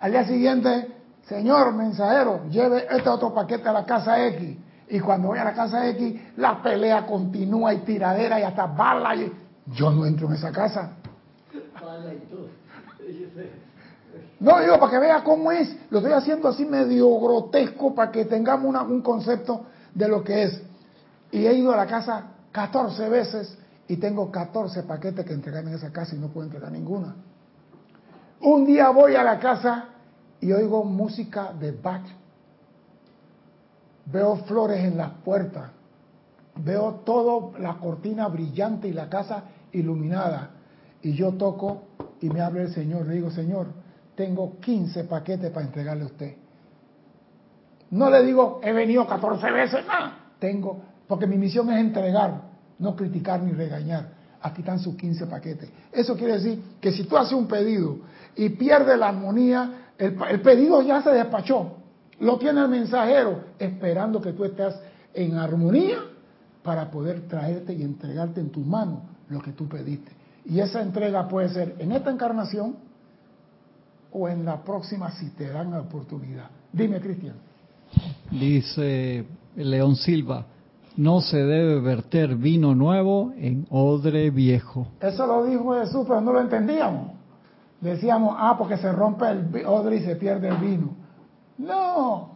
Al día siguiente, señor mensajero, lleve este otro paquete a la casa X. Y cuando voy a la casa X, la pelea continúa y tiradera y hasta bala. Y... Yo no entro en esa casa. No, digo, para que vea cómo es. Lo estoy haciendo así medio grotesco para que tengamos una, un concepto de lo que es. Y he ido a la casa 14 veces y tengo 14 paquetes que entregar en esa casa y no puedo entregar ninguna. Un día voy a la casa y oigo música de Bach veo flores en las puertas, veo toda la cortina brillante y la casa iluminada. Y yo toco y me habla el Señor, le digo, Señor, tengo 15 paquetes para entregarle a usted. No le digo, he venido 14 veces, no, tengo, porque mi misión es entregar, no criticar ni regañar. Aquí están sus 15 paquetes. Eso quiere decir que si tú haces un pedido y pierdes la armonía, el, el pedido ya se despachó. Lo tiene el mensajero esperando que tú estés en armonía para poder traerte y entregarte en tu mano lo que tú pediste. Y esa entrega puede ser en esta encarnación o en la próxima si te dan la oportunidad. Dime, Cristian. Dice León Silva, no se debe verter vino nuevo en odre viejo. Eso lo dijo Jesús, pero no lo entendíamos. Decíamos, ah, porque se rompe el odre y se pierde el vino. No,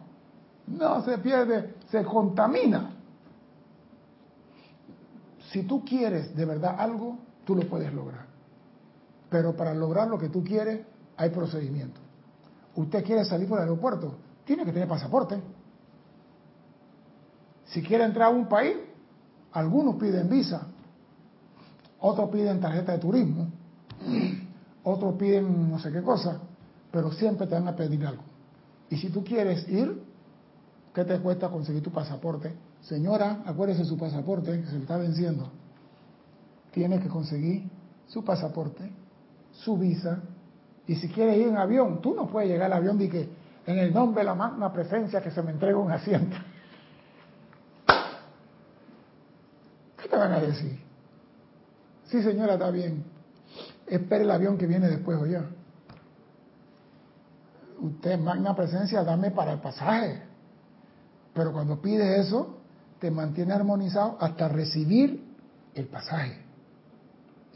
no se pierde, se contamina. Si tú quieres de verdad algo, tú lo puedes lograr. Pero para lograr lo que tú quieres, hay procedimiento. Usted quiere salir por el aeropuerto, tiene que tener pasaporte. Si quiere entrar a un país, algunos piden visa, otros piden tarjeta de turismo, otros piden no sé qué cosa, pero siempre te van a pedir algo. Y si tú quieres ir, ¿qué te cuesta conseguir tu pasaporte? Señora, acuérdese su pasaporte que se le está venciendo. Tiene que conseguir su pasaporte, su visa. Y si quieres ir en avión, tú no puedes llegar al avión y que en el nombre de la magna presencia que se me entregue un asiento. ¿Qué te van a decir? Sí, señora, está bien. Espere el avión que viene después o ya usted magna presencia, dame para el pasaje. Pero cuando pide eso, te mantiene armonizado hasta recibir el pasaje.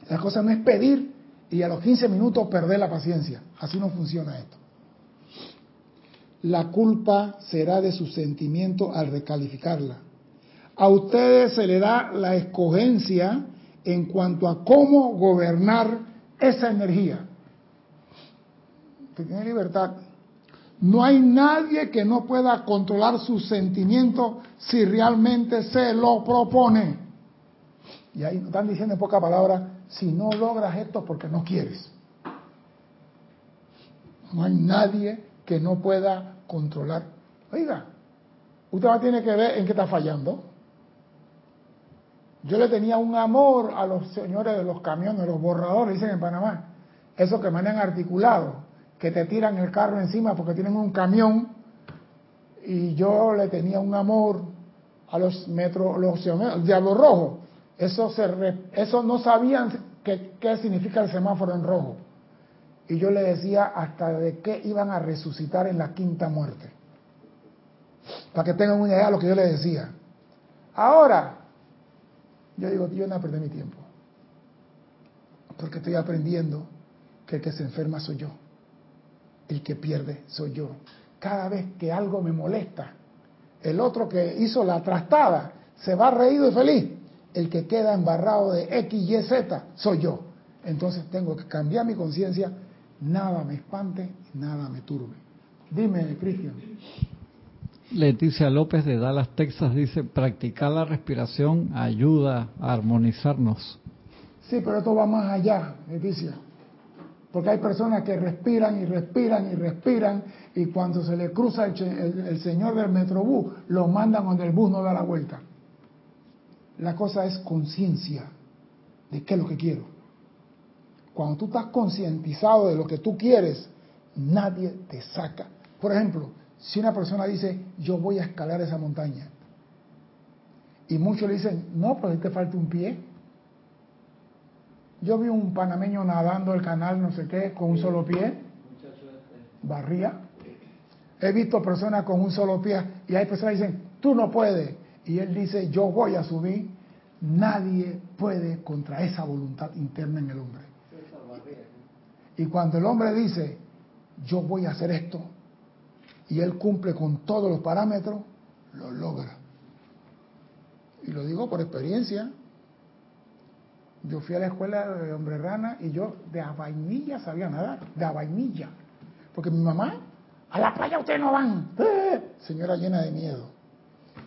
La cosa no es pedir y a los 15 minutos perder la paciencia. Así no funciona esto. La culpa será de su sentimiento al recalificarla. A ustedes se le da la escogencia en cuanto a cómo gobernar esa energía. Que tiene libertad no hay nadie que no pueda controlar sus sentimientos si realmente se lo propone. Y ahí están diciendo en pocas palabras, si no logras esto porque no quieres. No hay nadie que no pueda controlar. Oiga, usted va a tener que ver en qué está fallando. Yo le tenía un amor a los señores de los camiones, los borradores, dicen en Panamá, esos que manejan articulado que te tiran el carro encima porque tienen un camión y yo le tenía un amor a los metros, los diablo rojo. Eso, se eso no sabían qué, qué significa el semáforo en rojo. Y yo le decía hasta de qué iban a resucitar en la quinta muerte. Para que tengan una idea de lo que yo les decía. Ahora, yo digo, yo no perdí mi tiempo. Porque estoy aprendiendo que el que se enferma soy yo. El que pierde soy yo. Cada vez que algo me molesta, el otro que hizo la trastada se va reído y feliz. El que queda embarrado de X, Y, Z soy yo. Entonces tengo que cambiar mi conciencia. Nada me espante, nada me turbe. Dime, Cristian. Leticia López de Dallas, Texas dice, practicar la respiración ayuda a armonizarnos. Sí, pero esto va más allá, Leticia. Porque hay personas que respiran y respiran y respiran y cuando se le cruza el, señor del metrobús, lo mandan donde el bus no da la vuelta. La cosa es conciencia de qué es lo que quiero. Cuando tú estás concientizado de lo que tú quieres, nadie te saca. Por ejemplo, si una persona dice, yo voy a escalar esa montaña, y muchos le dicen, no, pero te falta un pie. Yo vi un panameño nadando el canal, no sé qué, con un solo pie. Barría. He visto personas con un solo pie y hay personas que dicen, tú no puedes. Y él dice, yo voy a subir. Nadie puede contra esa voluntad interna en el hombre. Y cuando el hombre dice, yo voy a hacer esto, y él cumple con todos los parámetros, lo logra. Y lo digo por experiencia. Yo fui a la escuela de hombre rana y yo de a vainilla sabía nadar, de a vainilla. Porque mi mamá, a la playa ustedes no van. ¡Eh! Señora llena de miedo.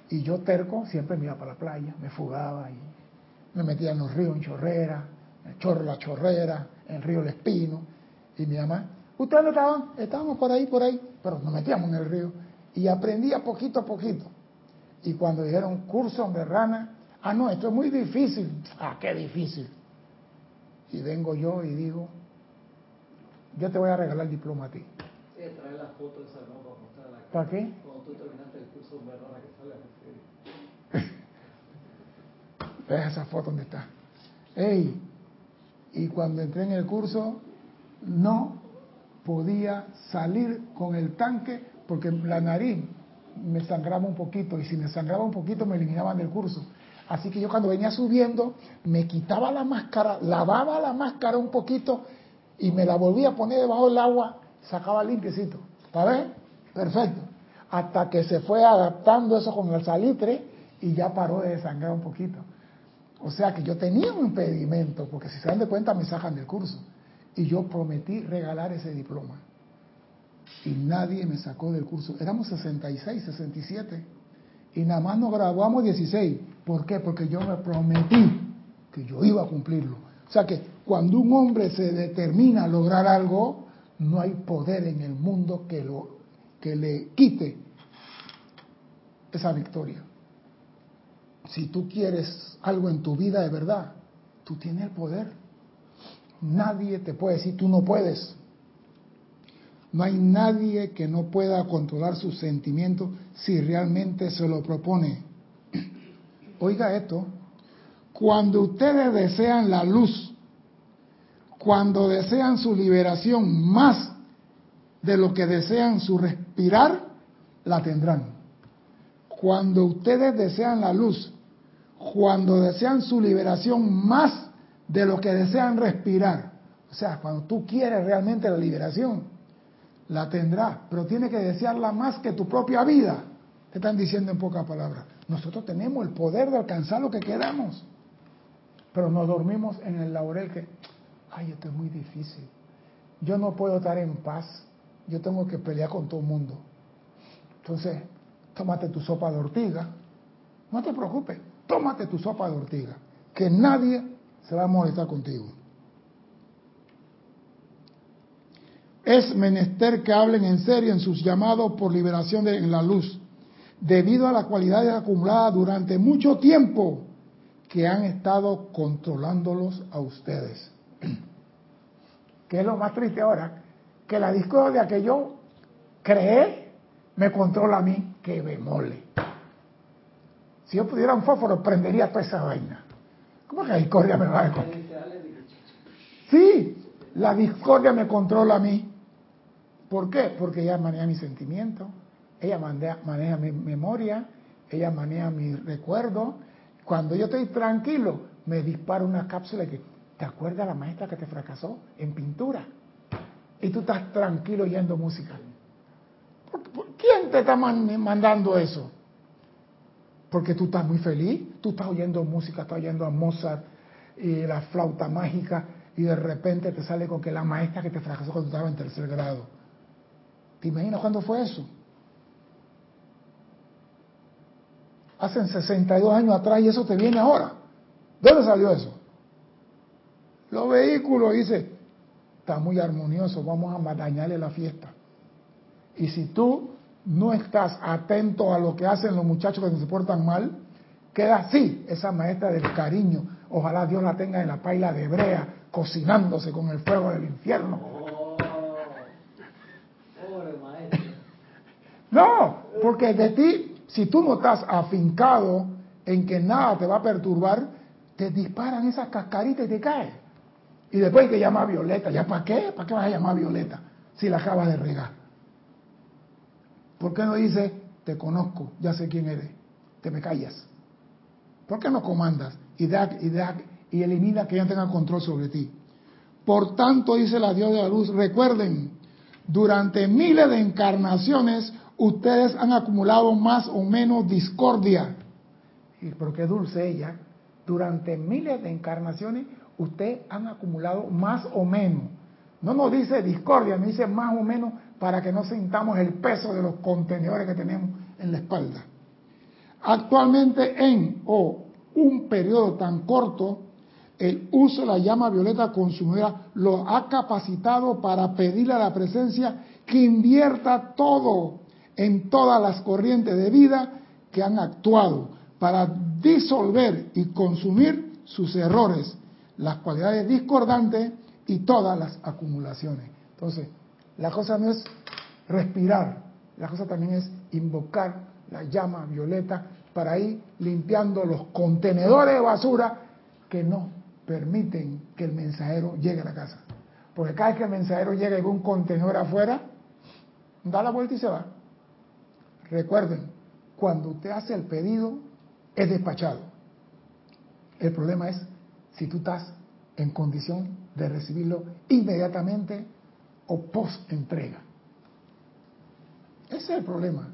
Y yo terco siempre me iba para la playa, me fugaba y me metía en los ríos en Chorrera, en Chorro La Chorrera, en Río El Espino. Y mi mamá, ¿Ustedes dónde estaban? Estábamos por ahí, por ahí, pero nos metíamos en el río y aprendía poquito a poquito. Y cuando dijeron curso de rana, ah, no, esto es muy difícil. Ah, qué difícil. Y vengo yo y digo, yo te voy a regalar el diploma a ti. Sí, trae la foto esa, ¿no? Para la ¿Para qué? Cuando tú terminaste el curso de rana que sale a *laughs* Ves esa foto donde está. Ey, y cuando entré en el curso, no podía salir con el tanque porque la nariz me sangraba un poquito y si me sangraba un poquito me eliminaban del curso. Así que yo cuando venía subiendo me quitaba la máscara, lavaba la máscara un poquito y me la volvía a poner debajo del agua, sacaba limpiecito. ¿Está bien? Perfecto. Hasta que se fue adaptando eso con el salitre y ya paró de sangrar un poquito. O sea que yo tenía un impedimento, porque si se dan de cuenta me sacan del curso. Y yo prometí regalar ese diploma. Y nadie me sacó del curso. Éramos 66, 67. Y nada más nos graduamos 16. ¿Por qué? Porque yo me prometí que yo iba a cumplirlo. O sea que cuando un hombre se determina a lograr algo, no hay poder en el mundo que, lo, que le quite esa victoria. Si tú quieres algo en tu vida de verdad, tú tienes el poder. Nadie te puede decir, tú no puedes. No hay nadie que no pueda controlar sus sentimientos si realmente se lo propone. Oiga esto, cuando ustedes desean la luz, cuando desean su liberación más de lo que desean su respirar, la tendrán. Cuando ustedes desean la luz, cuando desean su liberación más de lo que desean respirar. O sea, cuando tú quieres realmente la liberación, la tendrás, pero tiene que desearla más que tu propia vida. Te están diciendo en pocas palabras. Nosotros tenemos el poder de alcanzar lo que queramos, pero nos dormimos en el laurel que, ay, esto es muy difícil. Yo no puedo estar en paz, yo tengo que pelear con todo el mundo. Entonces, tómate tu sopa de ortiga, no te preocupes, tómate tu sopa de ortiga, que nadie se va a molestar contigo. Es menester que hablen en serio en sus llamados por liberación de, en la luz, debido a las cualidades acumuladas durante mucho tiempo que han estado controlándolos a ustedes. *clears throat* ¿Qué es lo más triste ahora? Que la discordia que yo creé me controla a mí, que me mole. Si yo pudiera un fósforo, prendería toda esa vaina. ¿Cómo que la discordia me va a controlar? Sí, la discordia me controla a mí. ¿Por qué? Porque ya maneja mis sentimientos, ella maneja, mi memoria, ella maneja mi recuerdo. Cuando yo estoy tranquilo, me dispara una cápsula que, ¿te acuerdas la maestra que te fracasó en pintura? Y tú estás tranquilo oyendo música. ¿Quién te está mandando eso? Porque tú estás muy feliz, tú estás oyendo música, estás oyendo a Mozart y la flauta mágica y de repente te sale con que la maestra que te fracasó cuando estabas en tercer grado. ¿Te imaginas cuándo fue eso? Hace 62 años atrás y eso te viene ahora. ¿De dónde salió eso? Los vehículos, dice, está muy armonioso, vamos a dañarle la fiesta. Y si tú no estás atento a lo que hacen los muchachos que se portan mal, queda así esa maestra del cariño. Ojalá Dios la tenga en la paila de brea, cocinándose con el fuego del infierno. Oh, no, porque de ti, si tú no estás afincado en que nada te va a perturbar, te disparan esas cascaritas y te caes. Y después hay que llamar a Violeta. ¿Ya para qué? ¿Para qué vas a llamar a Violeta si la acabas de regar? ¿Por qué no dice, te conozco, ya sé quién eres? Te me callas. ¿Por qué no comandas y, da, y, da, y elimina que ella tenga control sobre ti? Por tanto, dice la Dios de la Luz, recuerden, durante miles de encarnaciones ustedes han acumulado más o menos discordia. Pero qué dulce ella. Durante miles de encarnaciones ustedes han acumulado más o menos. No nos dice discordia, nos dice más o menos para que no sintamos el peso de los contenedores que tenemos en la espalda. Actualmente en o un periodo tan corto, el uso de la llama violeta consumida lo ha capacitado para pedirle a la presencia que invierta todo en todas las corrientes de vida que han actuado para disolver y consumir sus errores, las cualidades discordantes y todas las acumulaciones. Entonces, la cosa no es respirar, la cosa también es invocar la llama violeta para ir limpiando los contenedores de basura que no permiten que el mensajero llegue a la casa. Porque cada vez que el mensajero llega y un contenedor afuera, da la vuelta y se va. Recuerden, cuando usted hace el pedido, es despachado. El problema es si tú estás en condición de recibirlo inmediatamente o post entrega. Ese es el problema.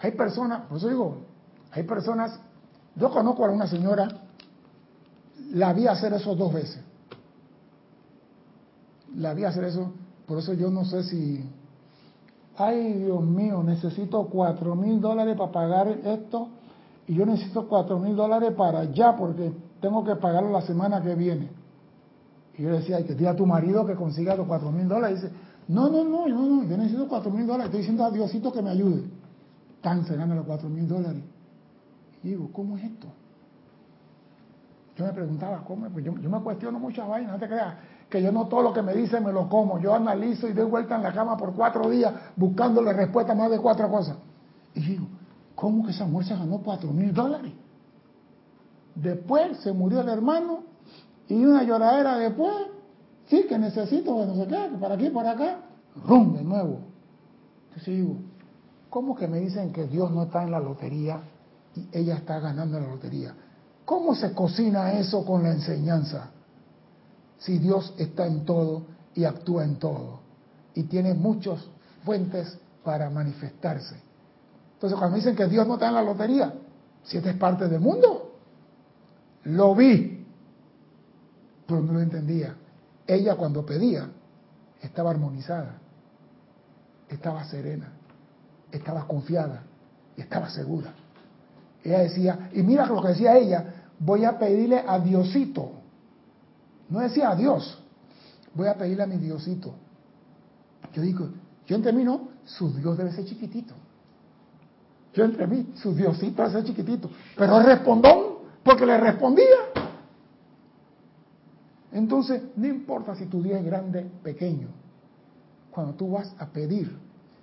Hay personas, por eso digo, hay personas, yo conozco a una señora, la vi hacer eso dos veces. La vi hacer eso, por eso yo no sé si, ay Dios mío, necesito cuatro mil dólares para pagar esto y yo necesito cuatro mil dólares para allá porque tengo que pagarlo la semana que viene. Y yo decía, hay que decir a tu marido que consiga los cuatro mil dólares. Y dice, no, no, no, no, no, yo necesito cuatro mil dólares. Estoy diciendo a Diosito que me ayude. Se los cuatro mil dólares. Y digo, ¿cómo es esto? Yo me preguntaba, ¿cómo? Pues yo, yo me cuestiono muchas vainas, no te creas, que yo no todo lo que me dicen me lo como. Yo analizo y doy vuelta en la cama por cuatro días buscándole respuesta a más de cuatro cosas. Y digo, ¿cómo que esa mujer se ganó cuatro mil dólares? Después se murió el hermano y una lloradera después, sí, que necesito, no sé qué, para aquí, para acá, rum, de nuevo. Entonces digo, ¿cómo que me dicen que Dios no está en la lotería y ella está ganando la lotería? ¿Cómo se cocina eso con la enseñanza? Si Dios está en todo y actúa en todo y tiene muchas fuentes para manifestarse. Entonces, cuando dicen que Dios no está en la lotería, si esta es parte del mundo, lo vi, pero no lo entendía. Ella cuando pedía estaba armonizada, estaba serena, estaba confiada y estaba segura. Ella decía, y mira lo que decía ella, voy a pedirle a Diosito. No decía a Dios, voy a pedirle a mi Diosito. Yo digo, yo entre mí no, su Dios debe ser chiquitito. Yo entre mí, su Diosito debe ser chiquitito. Pero respondón, porque le respondía. Entonces, no importa si tu Dios es grande, pequeño. Cuando tú vas a pedir,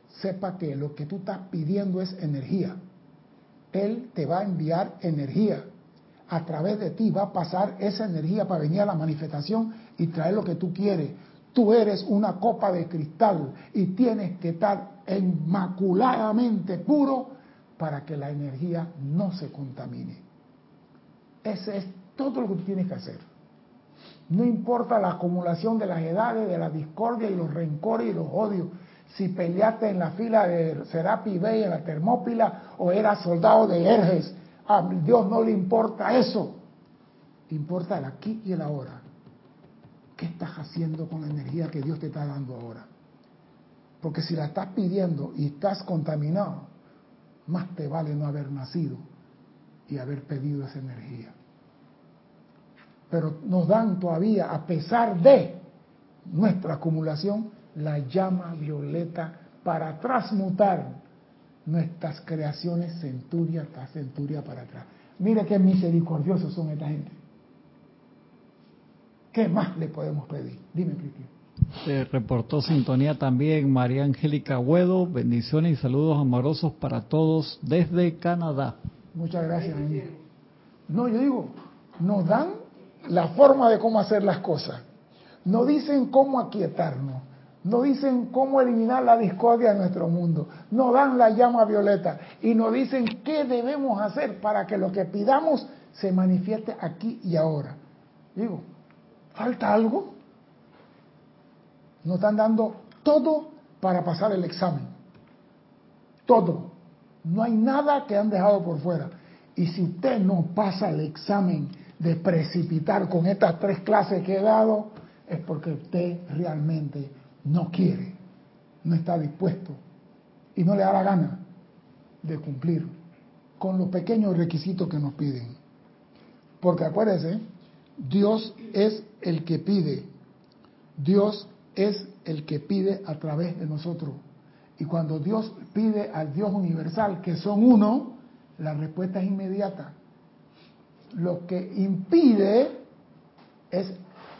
sepa que lo que tú estás pidiendo es energía. Él te va a enviar energía. A través de ti va a pasar esa energía para venir a la manifestación y traer lo que tú quieres. Tú eres una copa de cristal y tienes que estar inmaculadamente puro para que la energía no se contamine. Ese es todo lo que tú tienes que hacer. No importa la acumulación de las edades, de la discordia y los rencores y los odios. Si peleaste en la fila de Serapi Bey en la Termópila o eras soldado de Erges, a Dios no le importa eso. Importa el aquí y el ahora. ¿Qué estás haciendo con la energía que Dios te está dando ahora? Porque si la estás pidiendo y estás contaminado, más te vale no haber nacido y haber pedido esa energía. Pero nos dan todavía, a pesar de nuestra acumulación, la llama violeta para transmutar nuestras creaciones centuria tras centuria para atrás. Mire qué misericordiosos son esta gente. ¿Qué más le podemos pedir? Dime, Cristian. Se reportó sintonía también María Angélica Huedo. Bendiciones y saludos amorosos para todos desde Canadá. Muchas gracias. No, yo digo, nos dan la forma de cómo hacer las cosas. Nos dicen cómo aquietarnos. Nos dicen cómo eliminar la discordia de nuestro mundo. Nos dan la llama violeta y nos dicen qué debemos hacer para que lo que pidamos se manifieste aquí y ahora. Digo, ¿falta algo? Nos están dando todo para pasar el examen. Todo. No hay nada que han dejado por fuera. Y si usted no pasa el examen de precipitar con estas tres clases que he dado, es porque usted realmente no quiere, no está dispuesto y no le da la gana de cumplir con los pequeños requisitos que nos piden. Porque acuérdense, Dios es el que pide. Dios es el que pide a través de nosotros. Y cuando Dios pide al Dios universal, que son uno, la respuesta es inmediata. Lo que impide es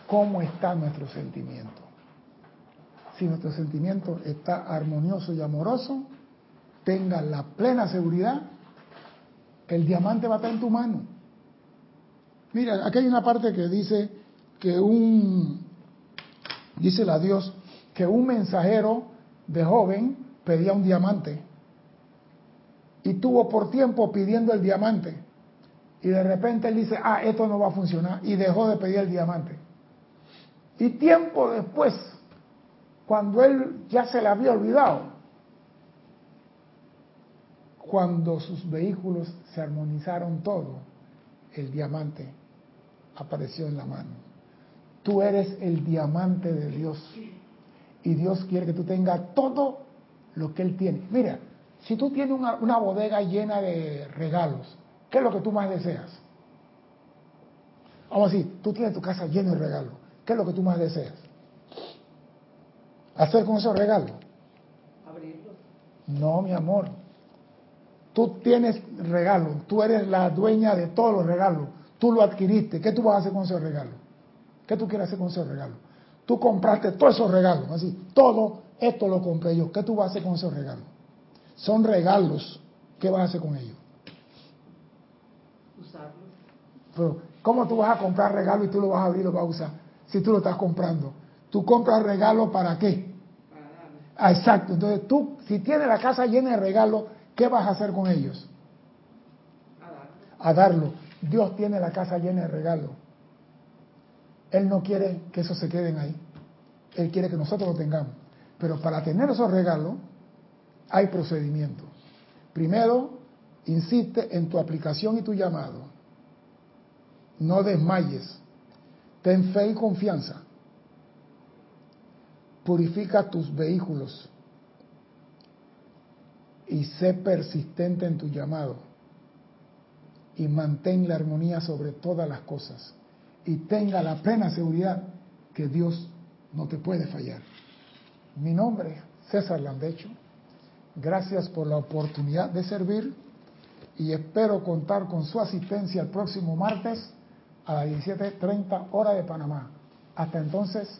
cómo está nuestro sentimiento. Si nuestro sentimiento está armonioso y amoroso, tenga la plena seguridad que el diamante va a estar en tu mano. Mira, aquí hay una parte que dice que un, dice la Dios, que un mensajero de joven pedía un diamante y tuvo por tiempo pidiendo el diamante y de repente él dice, ah, esto no va a funcionar y dejó de pedir el diamante. Y tiempo después, cuando él ya se le había olvidado, cuando sus vehículos se armonizaron todo, el diamante apareció en la mano. Tú eres el diamante de Dios. Y Dios quiere que tú tengas todo lo que Él tiene. Mira, si tú tienes una, una bodega llena de regalos, ¿qué es lo que tú más deseas? Vamos a decir, tú tienes tu casa llena de regalos. ¿Qué es lo que tú más deseas? Hacer con esos regalos. Abrirlos. No, mi amor. Tú tienes regalos, tú eres la dueña de todos los regalos. Tú lo adquiriste. ¿Qué tú vas a hacer con esos regalos? ¿Qué tú quieres hacer con esos regalos? Tú compraste todos esos regalos, así, todo esto lo compré yo. ¿Qué tú vas a hacer con esos regalos? Son regalos. ¿Qué vas a hacer con ellos? Usarlos. Pero, ¿cómo tú vas a comprar regalos y tú lo vas a abrir y lo vas a usar? Si tú lo estás comprando. ¿Tú compras regalos para qué? Ah, exacto. Entonces tú, si tienes la casa llena de regalos, ¿qué vas a hacer con ellos? A darlo. Dios tiene la casa llena de regalos. Él no quiere que eso se queden ahí. Él quiere que nosotros lo tengamos. Pero para tener esos regalos hay procedimientos. Primero, insiste en tu aplicación y tu llamado. No desmayes. Ten fe y confianza. Purifica tus vehículos. Y sé persistente en tu llamado. Y mantén la armonía sobre todas las cosas y tenga la plena seguridad que Dios no te puede fallar. Mi nombre, César Landecho. Gracias por la oportunidad de servir y espero contar con su asistencia el próximo martes a las 17.30 hora de Panamá. Hasta entonces,